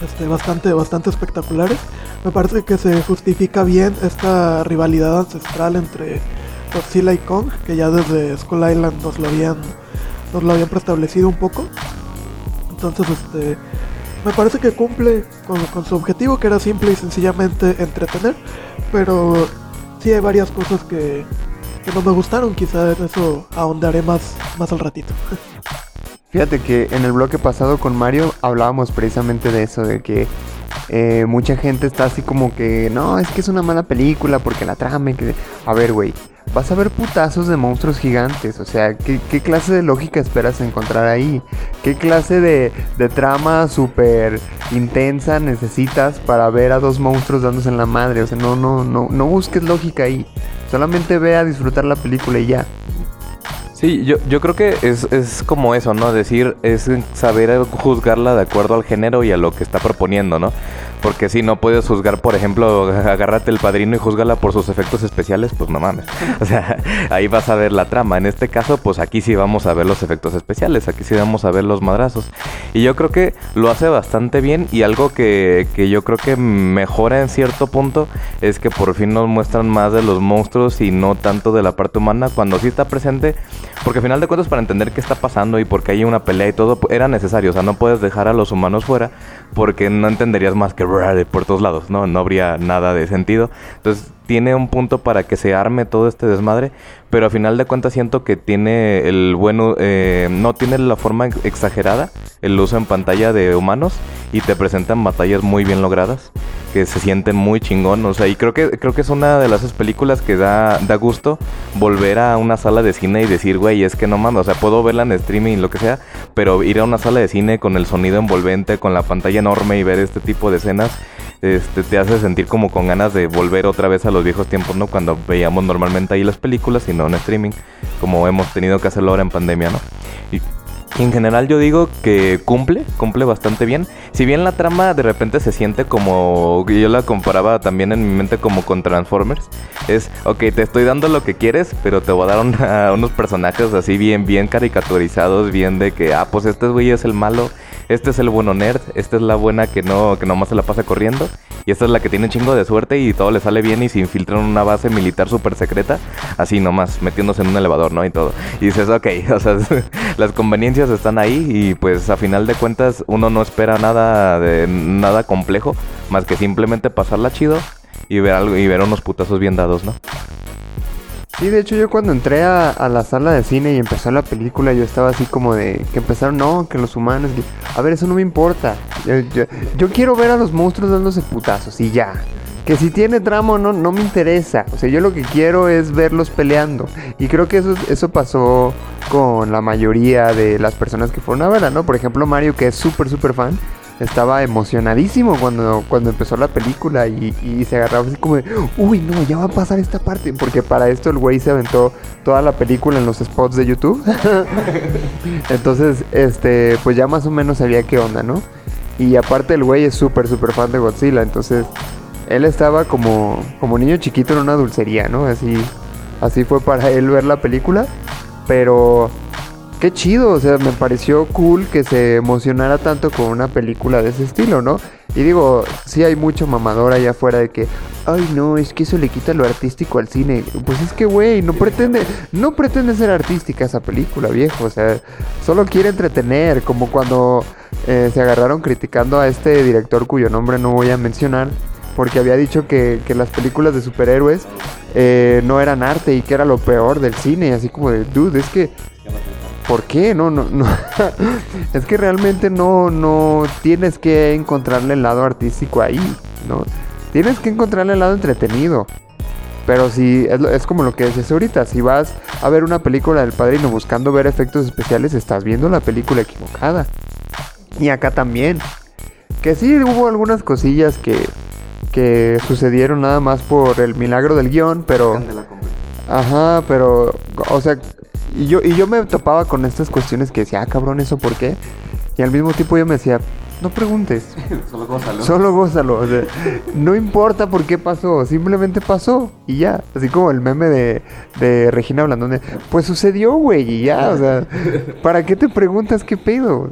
este, bastante, bastante espectaculares. Me parece que se justifica bien esta rivalidad ancestral entre Godzilla y Kong, que ya desde Skull Island nos lo habían, nos lo habían preestablecido un poco. Entonces, este, me parece que cumple con, su objetivo, que era simple y sencillamente entretener, pero sí hay varias cosas que, que no me gustaron, quizá en eso ahondaré más, más al ratito. Fíjate que en el bloque pasado con Mario hablábamos precisamente de eso, de que eh, mucha gente está así como que, no, es que es una mala película porque la trama... y Que... A ver, güey, vas a ver putazos de monstruos gigantes, o sea, ¿qué, qué clase de lógica esperas encontrar ahí? ¿Qué clase de, de trama súper intensa necesitas para ver a dos monstruos dándose en la madre? O sea, no, no, no, no busques lógica ahí, solamente ve a disfrutar la película y ya. Sí, yo, yo creo que es, es como eso, ¿no? Decir, es saber juzgarla de acuerdo al género y a lo que está proponiendo, ¿no? Porque si no puedes juzgar, por ejemplo, agárrate el padrino y juzgala por sus efectos especiales, pues no mames. O sea, ahí vas a ver la trama. En este caso, pues aquí sí vamos a ver los efectos especiales, aquí sí vamos a ver los madrazos. Y yo creo que lo hace bastante bien y algo que, que yo creo que mejora en cierto punto es que por fin nos muestran más de los monstruos y no tanto de la parte humana cuando sí está presente. Porque al final de cuentas, para entender qué está pasando y por qué hay una pelea y todo, era necesario. O sea, no puedes dejar a los humanos fuera porque no entenderías más que por todos lados, ¿no? No habría nada de sentido. Entonces tiene un punto para que se arme todo este desmadre, pero al final de cuentas siento que tiene el bueno, eh, no tiene la forma exagerada el uso en pantalla de humanos y te presentan batallas muy bien logradas que se sienten muy chingón, o sea, y creo que creo que es una de las películas que da da gusto volver a una sala de cine y decir, güey, es que no mames, o sea, puedo verla en streaming lo que sea, pero ir a una sala de cine con el sonido envolvente, con la pantalla enorme y ver este tipo de escenas este, te hace sentir como con ganas de volver otra vez a los viejos tiempos, ¿no? Cuando veíamos normalmente ahí las películas y no en streaming, como hemos tenido que hacerlo ahora en pandemia, ¿no? Y en general yo digo que cumple, cumple bastante bien. Si bien la trama de repente se siente como, yo la comparaba también en mi mente como con Transformers, es, ok, te estoy dando lo que quieres, pero te voy a dar unos personajes así bien, bien caricaturizados, bien de que, ah, pues este güey es el malo este es el bueno nerd, esta es la buena que no que nomás se la pasa corriendo y esta es la que tiene un chingo de suerte y todo le sale bien y se infiltra en una base militar súper secreta, así nomás metiéndose en un elevador, ¿no? Y todo. Y dices, ok, o sea, las conveniencias están ahí y pues a final de cuentas uno no espera nada de nada complejo, más que simplemente pasarla chido y ver algo y ver unos putazos bien dados, ¿no? Sí, de hecho yo cuando entré a, la sala de cine y empezó la película, yo estaba así como de que empezaron, no, que los humanos, a ver, eso no me importa. Yo, quiero ver a los monstruos dándose putazos y ya. Que si tiene tramo no, no me interesa. O sea, yo lo que quiero es verlos peleando. Y creo que eso, eso pasó con la mayoría de las personas que fueron a ¿no? Por ejemplo, Mario, que es súper, súper fan estaba emocionadísimo cuando, cuando empezó la película y, se agarraba así como de, uy, no, ya va a pasar esta parte. Porque para esto el güey se aventó toda la película en los spots de YouTube. Entonces, este, pues ya más o menos sabía qué onda, ¿no? Y aparte el güey es súper, súper fan de Godzilla. Entonces, él estaba como, como niño chiquito en una dulcería, ¿no? Así, así fue para él ver la película. Pero qué chido, o sea, me pareció cool que se emocionara tanto con una película de ese estilo, ¿no? Y digo, sí hay mucho mamador allá afuera de que, ay no, es que eso le quita lo artístico al cine. Pues es que, güey, no pretende, no pretende ser artística esa película, viejo, o sea, solo quiere entretener, como cuando eh, se agarraron criticando a este director cuyo nombre no voy a mencionar, porque había dicho que, las películas de superhéroes eh, no eran arte y que era lo peor del cine, así como de, dude, es que ¿Por qué? No, no, no. es que realmente no, no tienes que encontrarle el lado artístico ahí, ¿no? Tienes que encontrarle el lado entretenido. Pero si es, como lo que decías ahorita, si vas a ver una película del padrino buscando ver efectos especiales, estás viendo la película equivocada. Y acá también. Que sí hubo algunas cosillas que, que sucedieron nada más por el milagro del guion, pero... Ajá, pero, o sea, y yo, y yo me topaba con estas cuestiones que decía, ah, cabrón, ¿eso por qué? Y al mismo tiempo yo me decía, no preguntes. Solo gózalo. Solo gózalo. no importa por qué pasó, simplemente pasó y ya. Así como el meme de, de Regina Blandón, pues sucedió, güey, y ya. O sea, ¿para qué te preguntas qué pedo?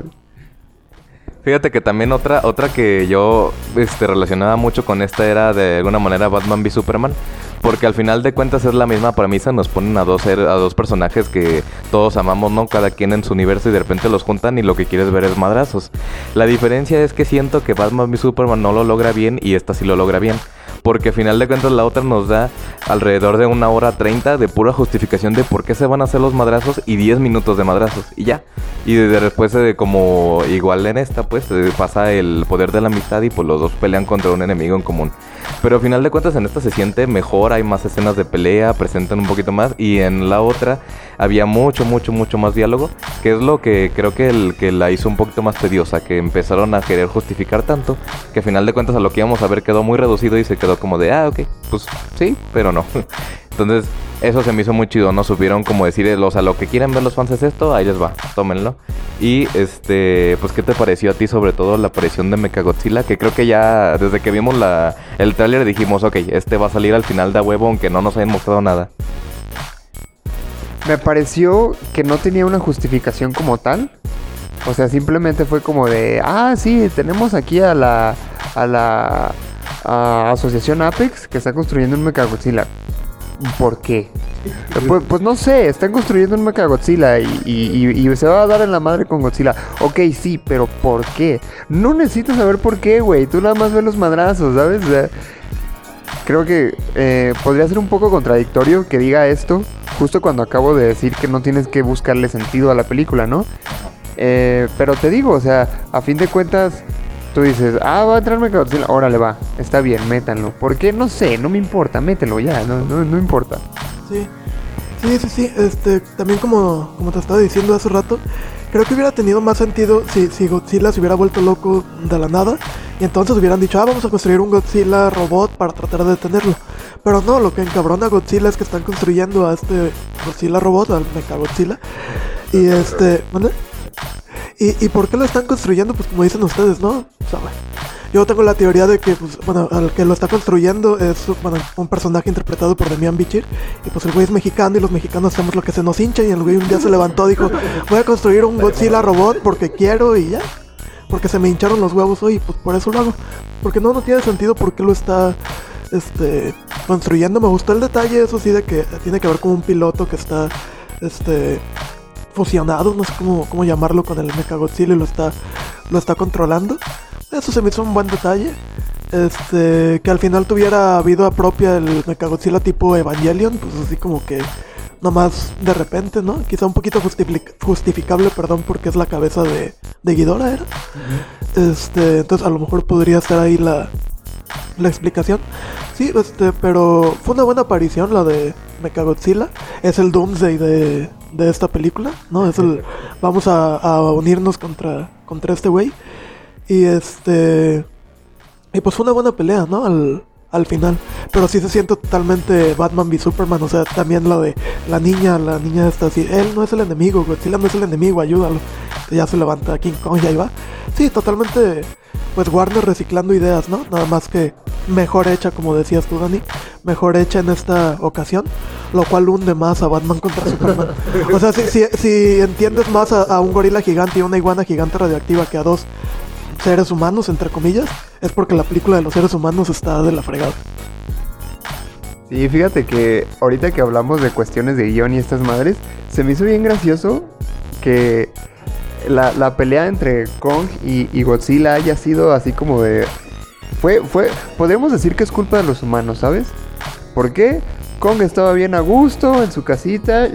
Fíjate que también otra, otra que yo este, relacionaba mucho con esta era de alguna manera Batman v Superman. Porque al final de cuentas es la misma premisa, nos ponen a dos, a dos personajes que todos amamos, ¿no? Cada quien en su universo y de repente los juntan y lo que quieres ver es madrazos. La diferencia es que siento que Batman v Superman no lo logra bien y esta sí lo logra bien porque al final de cuentas la otra nos da alrededor de una hora treinta de pura justificación de por qué se van a hacer los madrazos y 10 minutos de madrazos y ya. Y después de como igual en esta pues pasa el poder de la amistad y pues los dos pelean contra un enemigo en común. Pero al final de cuentas en esta se siente mejor, hay más escenas de pelea, presentan un poquito más y en la otra había mucho, mucho, mucho más diálogo, que es lo que creo que, el, que la hizo un poquito más tediosa, que empezaron a querer justificar tanto, que al final de cuentas a lo que íbamos a ver quedó muy reducido y se quedó como de, ah, ok, pues sí, pero no. Entonces, eso se me hizo muy chido, ¿no? Supieron como decir, o sea, lo que quieren ver los fans es esto, ahí les va, tómenlo. Y este, pues, ¿qué te pareció a ti sobre todo la aparición de Mechagodzilla? Que creo que ya desde que vimos la, el tráiler dijimos, ok, este va a salir al final de huevo, aunque no nos hayan mostrado nada. Me pareció que no tenía una justificación como tal. O sea, simplemente fue como de, ah, sí, tenemos aquí a la, a la Asociación Apex que está construyendo un Mechagodzilla. ¿Por qué? Pues, pues no sé, están construyendo un Mechagodzilla y, y, y se va a dar en la madre con Godzilla. Ok, sí, pero ¿por qué? No necesito saber por qué, güey. Tú nada más ves los madrazos, ¿sabes? Creo que eh, podría ser un poco contradictorio que diga esto justo cuando acabo de decir que no tienes que buscarle sentido a la película, ¿no? Eh, pero te digo, o sea, a fin de cuentas, tú dices, ah, va a entrar Mechagodzilla, órale va, está bien, métanlo. ¿Por qué? No sé, no me importa, mételo ya, no, no, no importa. Sí, sí, sí, sí, este, también como, como te estaba diciendo hace rato, creo que hubiera tenido más sentido si, si Godzilla se hubiera vuelto loco de la nada y entonces hubieran dicho, ah, vamos a construir un Godzilla robot para tratar de detenerlo. Pero no, lo que encabrona a Godzilla es que están construyendo a este Godzilla robot, al Mechagodzilla. Y este, ¿vale? ¿Y, ¿Y por qué lo están construyendo? Pues como dicen ustedes, ¿no? O sea, yo tengo la teoría de que, pues, bueno, al que lo está construyendo es bueno, un personaje interpretado por Demian Bichir. Y pues el güey es mexicano y los mexicanos hacemos lo que se nos hincha. Y el güey un día se levantó y dijo, voy a construir un Godzilla robot porque quiero y ya. Porque se me hincharon los huevos hoy, pues por eso lo hago. Porque no, no tiene sentido por qué lo está este, construyendo. Me gustó el detalle, eso sí, de que tiene que ver con un piloto que está este, fusionado, no sé cómo, cómo llamarlo, con el Mechagodzilla y lo está, lo está controlando. Eso se me hizo un buen detalle. Este, que al final tuviera vida propia el Mechagodzilla tipo Evangelion, pues así como que nomás de repente, ¿no? Quizá un poquito justificable, perdón, porque es la cabeza de, de Ghidorah, ¿era? Este, entonces a lo mejor podría estar ahí la, la explicación. Sí, este, pero fue una buena aparición la de Mechagodzilla. Es el Doomsday de, de esta película, ¿no? Es el, vamos a, unirnos contra, contra este güey. Y este. Y pues fue una buena pelea, ¿no? Al, al final. Pero sí se siente totalmente Batman v Superman. O sea, también lo de la niña, la niña está así. Él no es el enemigo, Godzilla no es el enemigo, ayúdalo. Ya se levanta King Kong y ahí va. Sí, totalmente. Pues Warner reciclando ideas, ¿no? Nada más que mejor hecha, como decías tú, Dani. Mejor hecha en esta ocasión. Lo cual hunde más a Batman contra Superman. o sea, si, si, si entiendes más a, a un gorila gigante y una iguana gigante radioactiva que a dos seres humanos, entre comillas, es porque la película de los seres humanos está de la fregada. Sí, fíjate que ahorita que hablamos de cuestiones de guion y estas madres, se me hizo bien gracioso que la, la pelea entre Kong y, y, Godzilla haya sido así como de... Fue, fue, podríamos decir que es culpa de los humanos, ¿sabes? ¿Por qué? Kong estaba bien a gusto en su casita,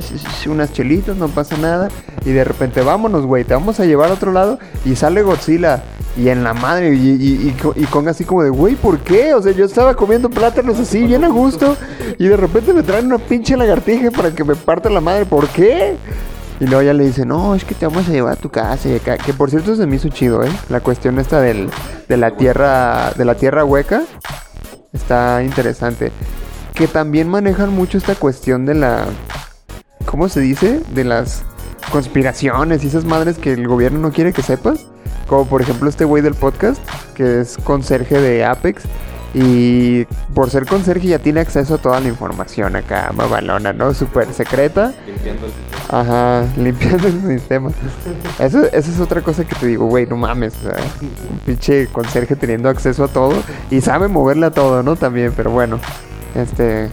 unas chelitas, no pasa nada. Y de repente, vámonos, güey, te vamos a llevar a otro lado. Y sale Godzilla. Y en la madre, y, y, y, Kong así como de, güey, ¿por qué? O sea, yo estaba comiendo plátanos así, bien a gusto. Y de repente me traen una pinche lagartija para que me parta la madre, ¿por qué? Y luego ya le dice, no, es que te vamos a llevar a tu casa. Que por cierto se me hizo chido, ¿eh? La cuestión esta del, de la tierra, de la tierra hueca. Está interesante que también manejan mucho esta cuestión de la... ¿Cómo se dice? De las conspiraciones y esas madres que el gobierno no quiere que sepas. Como por ejemplo este güey del podcast, que es conserje de Apex. Y por ser conserje ya tiene acceso a toda la información acá, mamalona, ¿no? Súper secreta. Limpiando el sistema. Ajá, limpiando el sistema. Eso, eso es otra cosa que te digo, güey, no mames. un pinche conserje teniendo acceso a todo y sabe moverle a todo, ¿no? También, pero bueno. Este.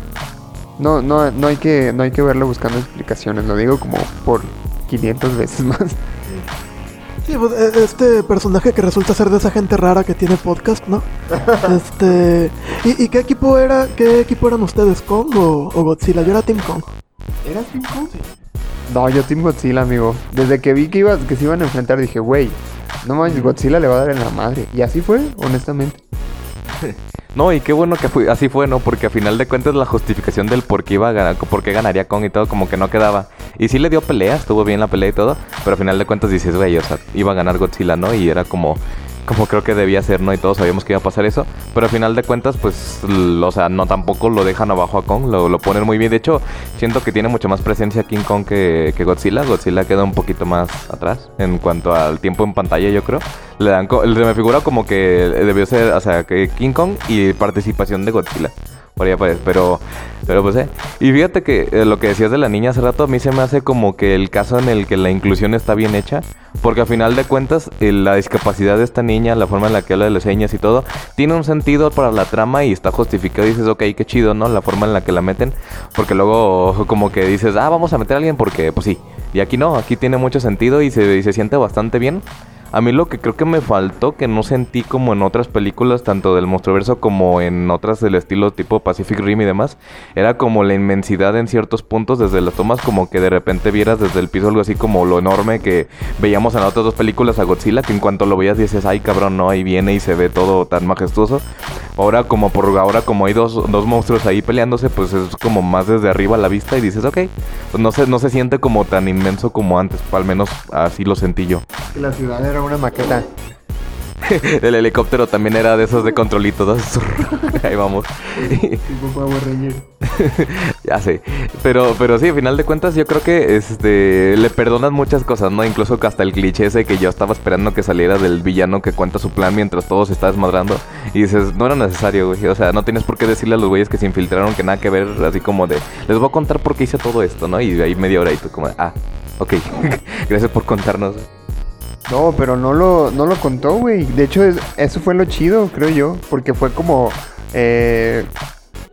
No, no, no, hay que, no hay que verlo buscando explicaciones, lo digo como por 500 veces más. Sí, pues, e, este personaje que resulta ser de esa gente rara que tiene podcast, ¿no? este. ¿y, qué equipo era? ¿Qué equipo eran ustedes? ¿Kong o, Godzilla? Yo era Team Kong. ¿Eras Team Kong? No, yo Team Godzilla, amigo. Desde que vi que, iba, que se iban a enfrentar dije, güey, no mames, Godzilla le va a dar en la madre. Y así fue, honestamente. No, y qué bueno que fue, así fue, ¿no? Porque a final de cuentas la justificación del por qué iba a ganar, por qué ganaría Kong y todo, como que no quedaba. Y sí le dio pelea, estuvo bien la pelea y todo, pero a final de cuentas dices, güey, o sea, iba a ganar Godzilla, ¿no? Y era como, como creo que debía ser, ¿no? Y todos sabíamos que iba a pasar eso. Pero al final de cuentas, pues, o sea, no tampoco lo dejan abajo a Kong, lo, lo ponen muy bien. De hecho, siento que tiene mucha más presencia King Kong que, Godzilla. Godzilla queda un poquito más atrás en cuanto al tiempo en pantalla, yo creo. Le dan, me figura como que debió ser, o sea, que King Kong y participación de Godzilla. Por ahí aparece, pero, pero pues eh. Y fíjate que eh, lo que decías de la niña hace rato, a mí se me hace como que el caso en el que la inclusión está bien hecha, porque a final de cuentas eh, la discapacidad de esta niña, la forma en la que habla de las señas y todo, tiene un sentido para la trama y está justificado y dices, ok, qué chido, ¿no? La forma en la que la meten, porque luego como que dices, ah, vamos a meter a alguien porque, pues sí, y aquí no, aquí tiene mucho sentido y se, y se siente bastante bien. A mí lo que creo que me faltó, que no sentí como en otras películas, tanto del monstruoverso como en otras del estilo tipo Pacific Rim y demás, era como la inmensidad en ciertos puntos, desde las tomas como que de repente vieras desde el piso algo así como lo enorme que veíamos en las otras dos películas a Godzilla, que en cuanto lo veías dices, ay cabrón, no, ahí viene y se ve todo tan majestuoso. Ahora como por ahora como hay dos, dos monstruos ahí peleándose, pues es como más desde arriba la vista y dices, ok, pues no se, no se siente como tan inmenso como antes, al menos así lo sentí yo. La ciudad era una maqueta. El helicóptero también era de esos de controlito. ¿no? Ahí vamos. Ya sé. Pero, pero sí, a final de cuentas, yo creo que este le perdonan muchas cosas, ¿no? Incluso que hasta el cliché ese que yo estaba esperando que saliera del villano que cuenta su plan mientras todo se está desmadrando. Y dices, no era necesario, güey. O sea, no tienes por qué decirle a los güeyes que se infiltraron que nada que ver, así como de, les voy a contar por qué hice todo esto, ¿no? Y de ahí media hora y tú como, de, ah, ok. Gracias por contarnos. No, pero no lo, no lo contó, güey. De hecho, es- eso fue lo chido, creo yo. Porque fue como. eh,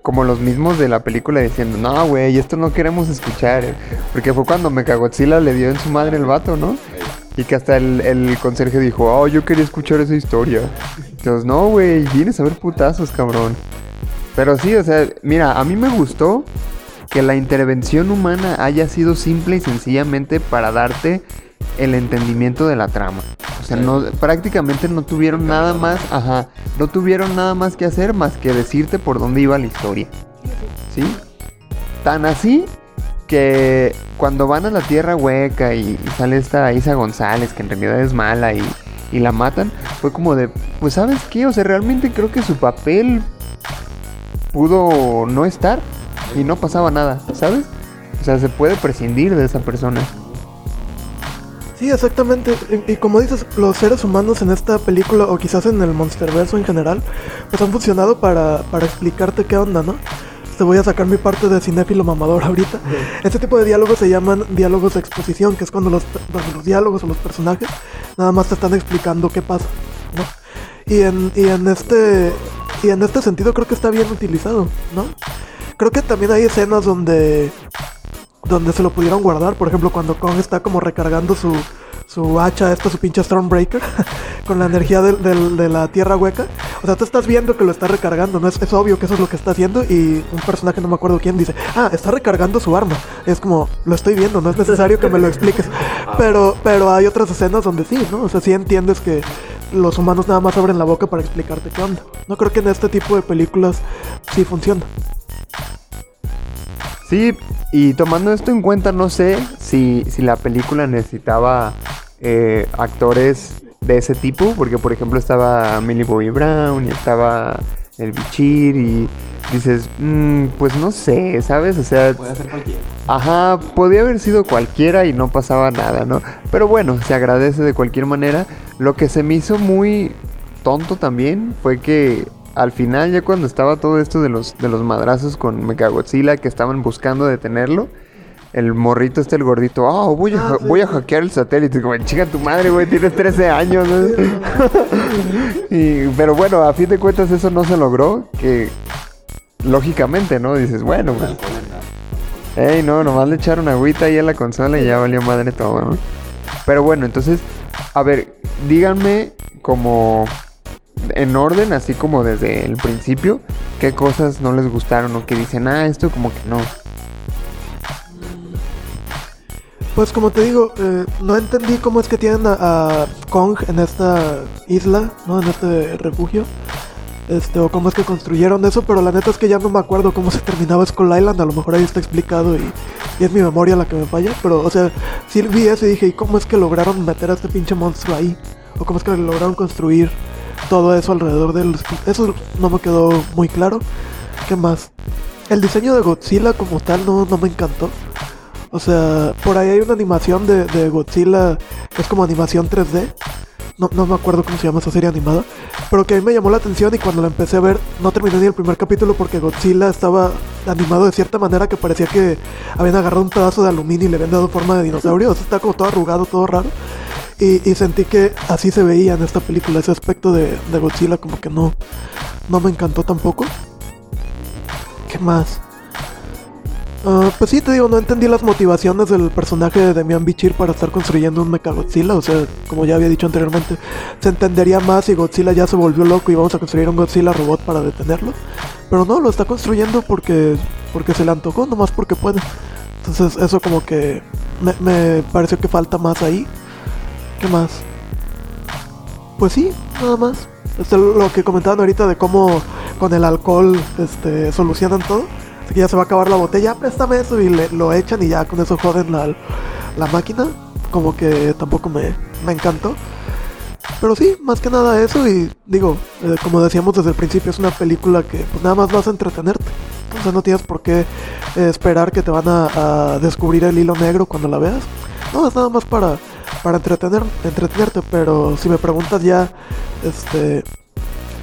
como los mismos de la película diciendo, no, güey, esto no queremos escuchar. eh". Porque fue cuando Mechagodzilla le dio en su madre el vato, ¿no? Y que hasta el, el conserje dijo, oh, yo quería escuchar esa historia. Entonces, no, güey, vienes a ver putazos, cabrón. Pero sí, o sea, mira, a mí me gustó que la intervención humana haya sido simple y sencillamente para darte el entendimiento de la trama. O sea, no, prácticamente no tuvieron nada más, ajá, no tuvieron nada más que hacer más que decirte por dónde iba la historia. ¿Sí? Tan así que cuando van a la tierra hueca y, y sale esta Isa González, que en realidad es mala y, y la matan, fue como de, pues sabes qué, o sea, realmente creo que su papel pudo no estar y no pasaba nada, ¿sabes? O sea, se puede prescindir de esa persona. Sí, exactamente. Y, y como dices, los seres humanos en esta película, o quizás en el Monsterverso en general, pues han funcionado para, para explicarte qué onda, ¿no? Te voy a sacar mi parte de cinéfilo mamador ahorita. Este tipo de diálogos se llaman diálogos de exposición, que es cuando los, los diálogos o los personajes nada más te están explicando qué pasa, ¿no? Y en, y en este y en este sentido creo que está bien utilizado, ¿no? Creo que también hay escenas donde donde se lo pudieron guardar, por ejemplo, cuando Kong está como recargando su, su hacha, esta su pinche Stormbreaker, con la energía del- de la tierra hueca. O sea, tú estás viendo que lo está recargando, ¿no? Es, es obvio que eso es lo que está haciendo y un personaje, no me acuerdo quién, dice, ah, está recargando su arma. Es como, lo estoy viendo, no es necesario que me lo expliques. Pero, pero hay otras escenas donde sí, ¿no? O sea, sí entiendes que los humanos nada más abren la boca para explicarte qué onda. No creo que en este tipo de películas sí funciona. Sí, y tomando esto en cuenta, no sé si, si la película necesitaba eh, actores de ese tipo, porque por ejemplo estaba Millie Bobby Brown y estaba el Bichir y dices, "Mm, pues no sé, ¿sabes? O sea, ser cualquiera. Ajá, podía haber sido cualquiera y no pasaba nada, ¿no? Pero bueno, se agradece de cualquier manera. Lo que se me hizo muy tonto también fue que al final, ya cuando estaba todo esto de los, de los madrazos con Mechagodzilla que estaban buscando detenerlo, el morrito este, el gordito, ah, voy, a, Ah, sí. voy a hackear el satélite. Como, chica tu madre, güey, tienes 13 años. ¿no?" y, pero bueno, a fin de cuentas eso no se logró, que lógicamente, ¿no? Dices, bueno, pues... Ey, no, nomás le echaron agüita ahí a la consola y ya valió madre todo, ¿no? Pero bueno, entonces, a ver, díganme como en orden, así como desde el principio, qué cosas no les gustaron o que dicen, ah, esto como que no. Pues como te digo, eh, no entendí cómo es que tienen a, Kong en esta isla, ¿no? En este refugio. Este, o cómo es que construyeron eso, pero la neta es que ya no me acuerdo cómo se terminaba Skull Island, a lo mejor ahí está explicado y, y es mi memoria la que me falla, pero o sea, sí vi eso y dije, ¿y cómo es que lograron meter a este pinche monstruo ahí? o cómo es que lograron construir todo eso alrededor del... Eso no me quedó muy claro. ¿Qué más? El diseño de Godzilla como tal no, no me encantó. O sea, por ahí hay una animación de, Godzilla que es como animación 3D. No, no me acuerdo cómo se llama esa serie animada. Pero que a mí me llamó la atención y cuando la empecé a ver no terminé ni el primer capítulo porque Godzilla estaba animado de cierta manera que parecía que habían agarrado un pedazo de aluminio y le habían dado forma de dinosaurio. Está como todo arrugado, todo raro. Y, sentí que así se veía en esta película. Ese aspecto de, de Godzilla como que no, no me encantó tampoco. ¿Qué más? Ah, pues sí, te digo, no entendí las motivaciones del personaje de Demian Bichir para estar construyendo un Mechagodzilla. O sea, como ya había dicho anteriormente, se entendería más si Godzilla ya se volvió loco y vamos a construir un Godzilla robot para detenerlo. Pero no, lo está construyendo porque, porque se le antojó, nomás porque puede. Entonces, eso como que me, me pareció que falta más ahí. ¿Qué más? Pues sí, nada más. Este, lo que comentaban ahorita de cómo con el alcohol este, solucionan todo. Así que ya se va a acabar la botella, préstame eso y le- lo echan y ya con eso joden la, la máquina. Como que tampoco me, me encantó. Pero sí, más que nada eso y digo, eh, como decíamos desde el principio, es una película que pues nada más vas a entretenerte. Entonces no tienes por qué eh, esperar que te van a descubrir el hilo negro cuando la veas. No, es nada más para, para entretener, entretenerte, pero si me preguntas ya, este,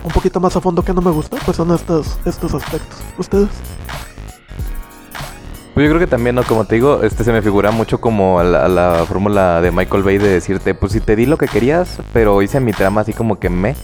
un poquito más a fondo que no me gusta, pues son estos, estos aspectos. ¿Ustedes? Pues yo creo que también, ¿no? Como te digo, este se me figura mucho como a la, fórmula de Michael Bay de decirte, pues si te di lo que querías, pero hice mi trama así como que me.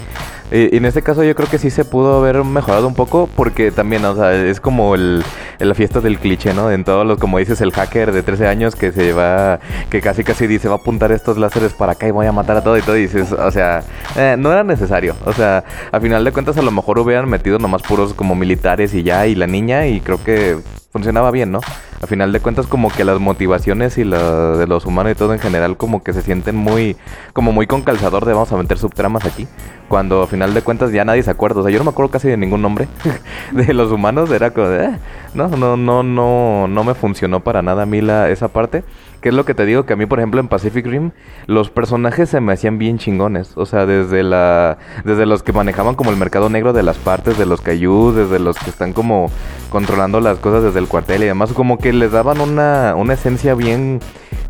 Y en este caso yo creo que sí se pudo haber mejorado un poco porque también, o sea, es como el, la fiesta del cliché, ¿no? En todos los, como dices, el hacker de 13 años que se va, que casi casi dice, va a apuntar estos láseres para acá y voy a matar a todo y todo. Y dices, o sea, eh, no era necesario. O sea, a final de cuentas a lo mejor hubieran metido nomás puros como militares y ya, y la niña, y creo que funcionaba bien, ¿no? A final de cuentas como que las motivaciones y la de los humanos y todo en general como que se sienten muy como muy con calzador de vamos a meter subtramas aquí, cuando a final de cuentas ya nadie se acuerda, o sea, yo no me acuerdo casi de ningún nombre de los humanos, era como de, "Eh". no, no, no, no, no me funcionó para nada a mí la, esa parte. Que es lo que te digo, que a mí, por ejemplo, en Pacific Rim, los personajes se me hacían bien chingones. O sea, desde la desde los que manejaban como el mercado negro de las partes, de los cayús, desde los que están como controlando las cosas desde el cuartel y demás, como que les daban una, una esencia bien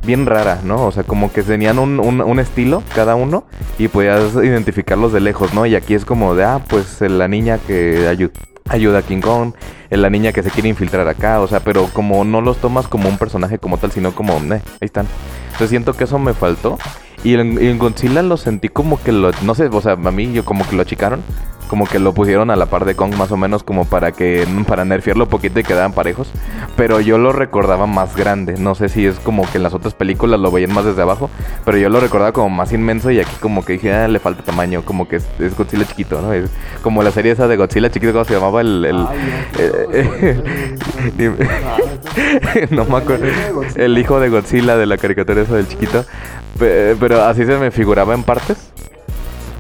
bien rara, ¿no? O sea, como que tenían un, un, un estilo cada uno y podías identificarlos de lejos, ¿no? Y aquí es como de, ah, pues la niña que ayu- ayuda a King Kong, la niña que se quiere infiltrar acá, o sea, pero como no los tomas como un personaje como tal, sino como, eh, ahí están. Entonces siento que eso me faltó. Y en, en Godzilla lo sentí como que lo, no sé, o sea, a mí yo como que lo achicaron. Como que lo pusieron a la par de Kong más o menos como para que, para nerfearlo un poquito y quedaran parejos. Pero yo lo recordaba más grande. No sé si es como que en las otras películas lo veían más desde abajo. Pero yo lo recordaba como más inmenso y aquí como que dije, ah, le falta tamaño. Como que es, es Godzilla chiquito, ¿no? Es como la serie esa de Godzilla chiquito, ¿cómo se llamaba? El... el- eh, no me acuerdo. El hijo de Godzilla de la caricatura esa del chiquito. Pe- Pero así se me figuraba en partes.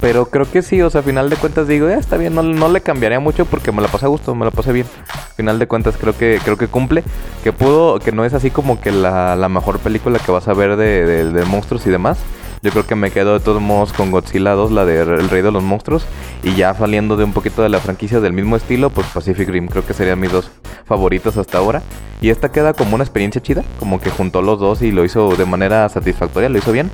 Pero creo que sí, o sea, a final de cuentas digo, ya está bien, no, no le cambiaría mucho porque me la pasé a gusto, me la pasé bien. A final de cuentas creo que creo que cumple, que pudo, que no es así como que la, la mejor película que vas a ver de, de- monstruos y demás. Yo creo que me quedo de todos modos con Godzilla 2, la de El Rey de los Monstruos. Y ya saliendo de un poquito de la franquicia del mismo estilo, pues Pacific Rim creo que serían mis dos favoritos hasta ahora. Y esta queda como una experiencia chida, como que juntó los dos y lo hizo de manera satisfactoria, lo hizo bien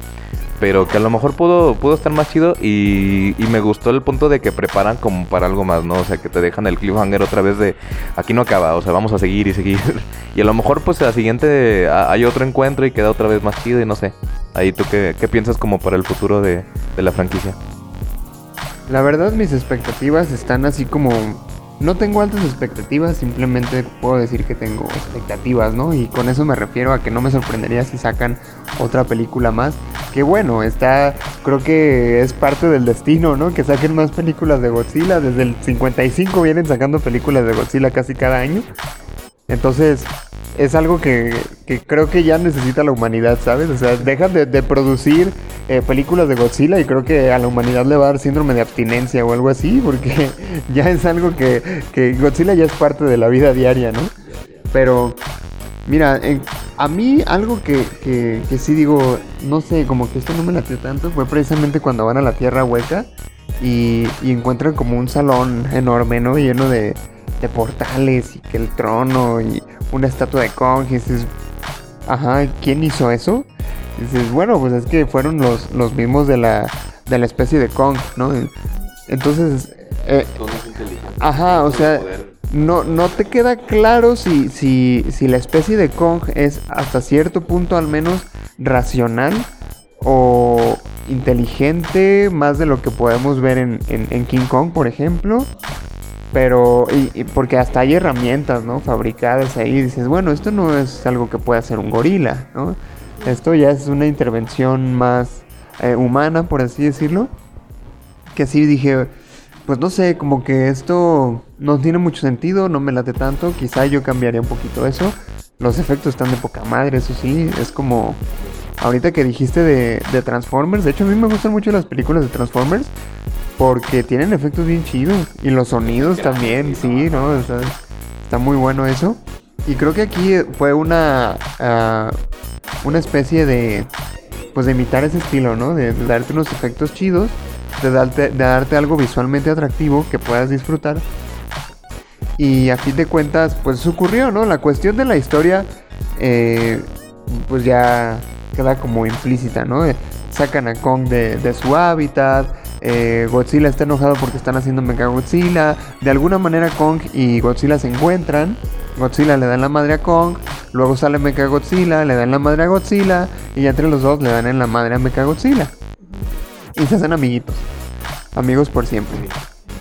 pero que a lo mejor pudo, pudo estar más chido y, me gustó el punto de que preparan como para algo más, ¿no? O sea, que te dejan el cliffhanger otra vez de aquí no acaba, o sea, vamos a seguir y seguir. y a lo mejor pues a la siguiente hay otro encuentro y queda otra vez más chido y no sé. Ahí tú qué, qué piensas como para el futuro de, de la franquicia. La verdad mis expectativas están así como... No tengo altas expectativas, simplemente puedo decir que tengo expectativas, ¿no? Y con eso me refiero a que no me sorprendería si sacan otra película más. Que bueno, está, creo que es parte del destino, ¿no? Que saquen más películas de Godzilla. Desde el 55 vienen sacando películas de Godzilla casi cada año. Entonces, es algo que, creo que ya necesita la humanidad, ¿sabes? O sea, dejan de, producir eh, películas de Godzilla y creo que a la humanidad le va a dar síndrome de abstinencia o algo así, porque ya es algo que, Godzilla ya es parte de la vida diaria, ¿no? Pero, mira, en, A mí algo que, sí digo, no sé, como que esto no me latió tanto, fue precisamente cuando van a la Tierra Hueca y, y encuentran como un salón enorme, ¿no? Lleno de, de portales y que el trono y una estatua de Kong y dices, ajá, ¿quién hizo eso? Y dices, bueno, pues es que fueron los, los mismos de la, de la especie de Kong, ¿no? Entonces, eh, ajá, o sea, no, no te queda claro si, si, si la especie de Kong es hasta cierto punto al menos racional o inteligente, más de lo que podemos ver en, en- en King Kong, por ejemplo. Pero, y, porque hasta hay herramientas, ¿no? Fabricadas ahí. Dices, bueno, esto no es algo que pueda hacer un gorila, ¿no? Esto ya es una intervención más eh, humana, por así decirlo. Que así dije, pues no sé, como que esto no tiene mucho sentido, no me late tanto. Quizá yo cambiaría un poquito eso. Los efectos están de poca madre, eso sí. Es como, ahorita que dijiste de Transformers, de hecho a mí me gustan mucho las películas de Transformers. Porque tienen efectos bien chidos. Y los sonidos también, sí, ¿no? Está, muy bueno eso. Y creo que aquí fue una, ah, una especie de, pues de imitar ese estilo, ¿no? De, darte unos efectos chidos, de darte, de darte algo visualmente atractivo que puedas disfrutar. Y a fin de cuentas, pues ocurrió, ¿no? La cuestión de la historia, eh, pues ya queda como implícita, ¿no? Eh, Sacan a Kong de, de su hábitat, eh, Godzilla está enojado porque están haciendo Mechagodzilla, de alguna manera Kong y Godzilla se encuentran, Godzilla le dan la madre a Kong, luego sale Mechagodzilla, le dan la madre a Godzilla, y entre los dos le dan en la madre a Mechagodzilla. Y se hacen amiguitos, amigos por siempre.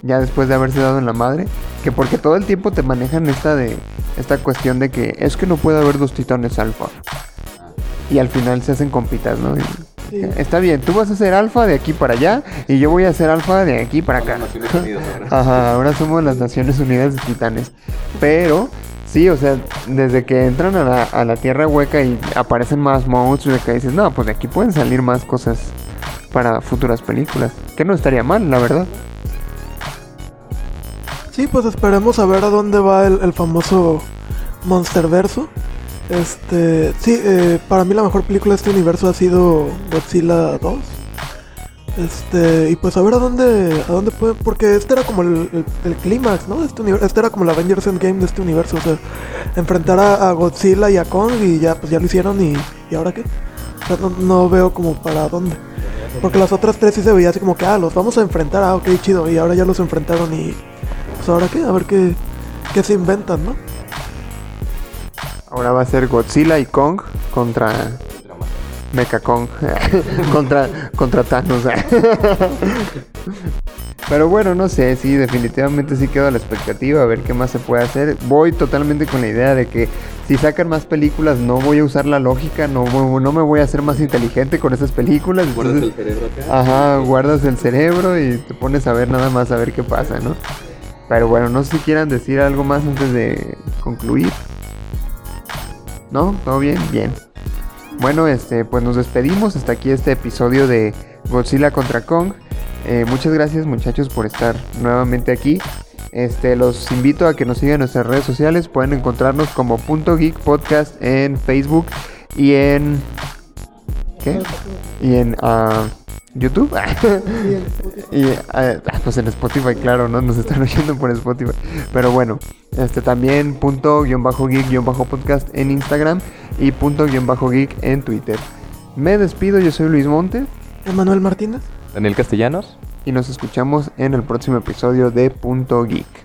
Ya después de haberse dado en la madre, que porque todo el tiempo te manejan esta de esta cuestión de que es que no puede haber dos titanes alfa. Y al final se hacen compitas, ¿no? Sí. Está bien, tú vas a ser alfa de aquí para allá y yo voy a ser alfa de aquí para acá. Ajá, ahora somos las Naciones Unidas de Titanes. Pero, sí, o sea, desde que entran a la, a la Tierra Hueca y aparecen más monstruos, de que dices, no, pues de aquí pueden salir más cosas para futuras películas. Que no estaría mal, la verdad. Sí, pues esperemos a ver a dónde va el, el famoso Monsterverso. Este, sí, eh, para mí la mejor película de este universo ha sido Godzilla 2. Este, y pues a ver a dónde, a dónde puede, porque este era como el, el- clímax, ¿no? Este, este era como el Avengers Endgame de este universo, o sea, enfrentar a, a Godzilla y a Kong y ya, pues ya lo hicieron y, ¿y ahora qué? O sea, no, no veo como para dónde. Porque las otras tres sí se veía así como que, ah, los vamos a enfrentar, ah, ok, chido, y ahora ya los enfrentaron y, pues ahora qué, a ver qué, qué se inventan, ¿no? Ahora va a ser Godzilla y Kong contra Mecha Kong contra contra Thanos. Pero bueno, no sé, sí, definitivamente sí quedo a la expectativa a ver qué más se puede hacer. Voy totalmente con la idea de que si sacan más películas no voy a usar la lógica, no, no me voy a hacer más inteligente con esas películas. entonces- Ajá, guardas el cerebro y te pones a ver nada más a ver qué pasa, ¿no? Pero bueno, no sé si quieran decir algo más antes de concluir. ¿No? ¿Todo bien? Bien. Bueno, este, pues nos despedimos. Hasta aquí este episodio de Godzilla contra Kong. Eh, muchas gracias muchachos por estar nuevamente aquí. Este, los invito a que nos sigan en nuestras redes sociales. Pueden encontrarnos como Punto Geek Podcast en Facebook y en ¿qué? Y en ah, YouTube. y ah, pues en Spotify, claro, no nos están oyendo por Spotify. Pero bueno, este también punto guion bajo geek guion bajo podcast en Instagram y punto guion bajo geek en Twitter. Me despido, yo soy Luis Monte Emanuel Martínez. Daniel Castellanos. y nos escuchamos en el próximo episodio de Punto Geek.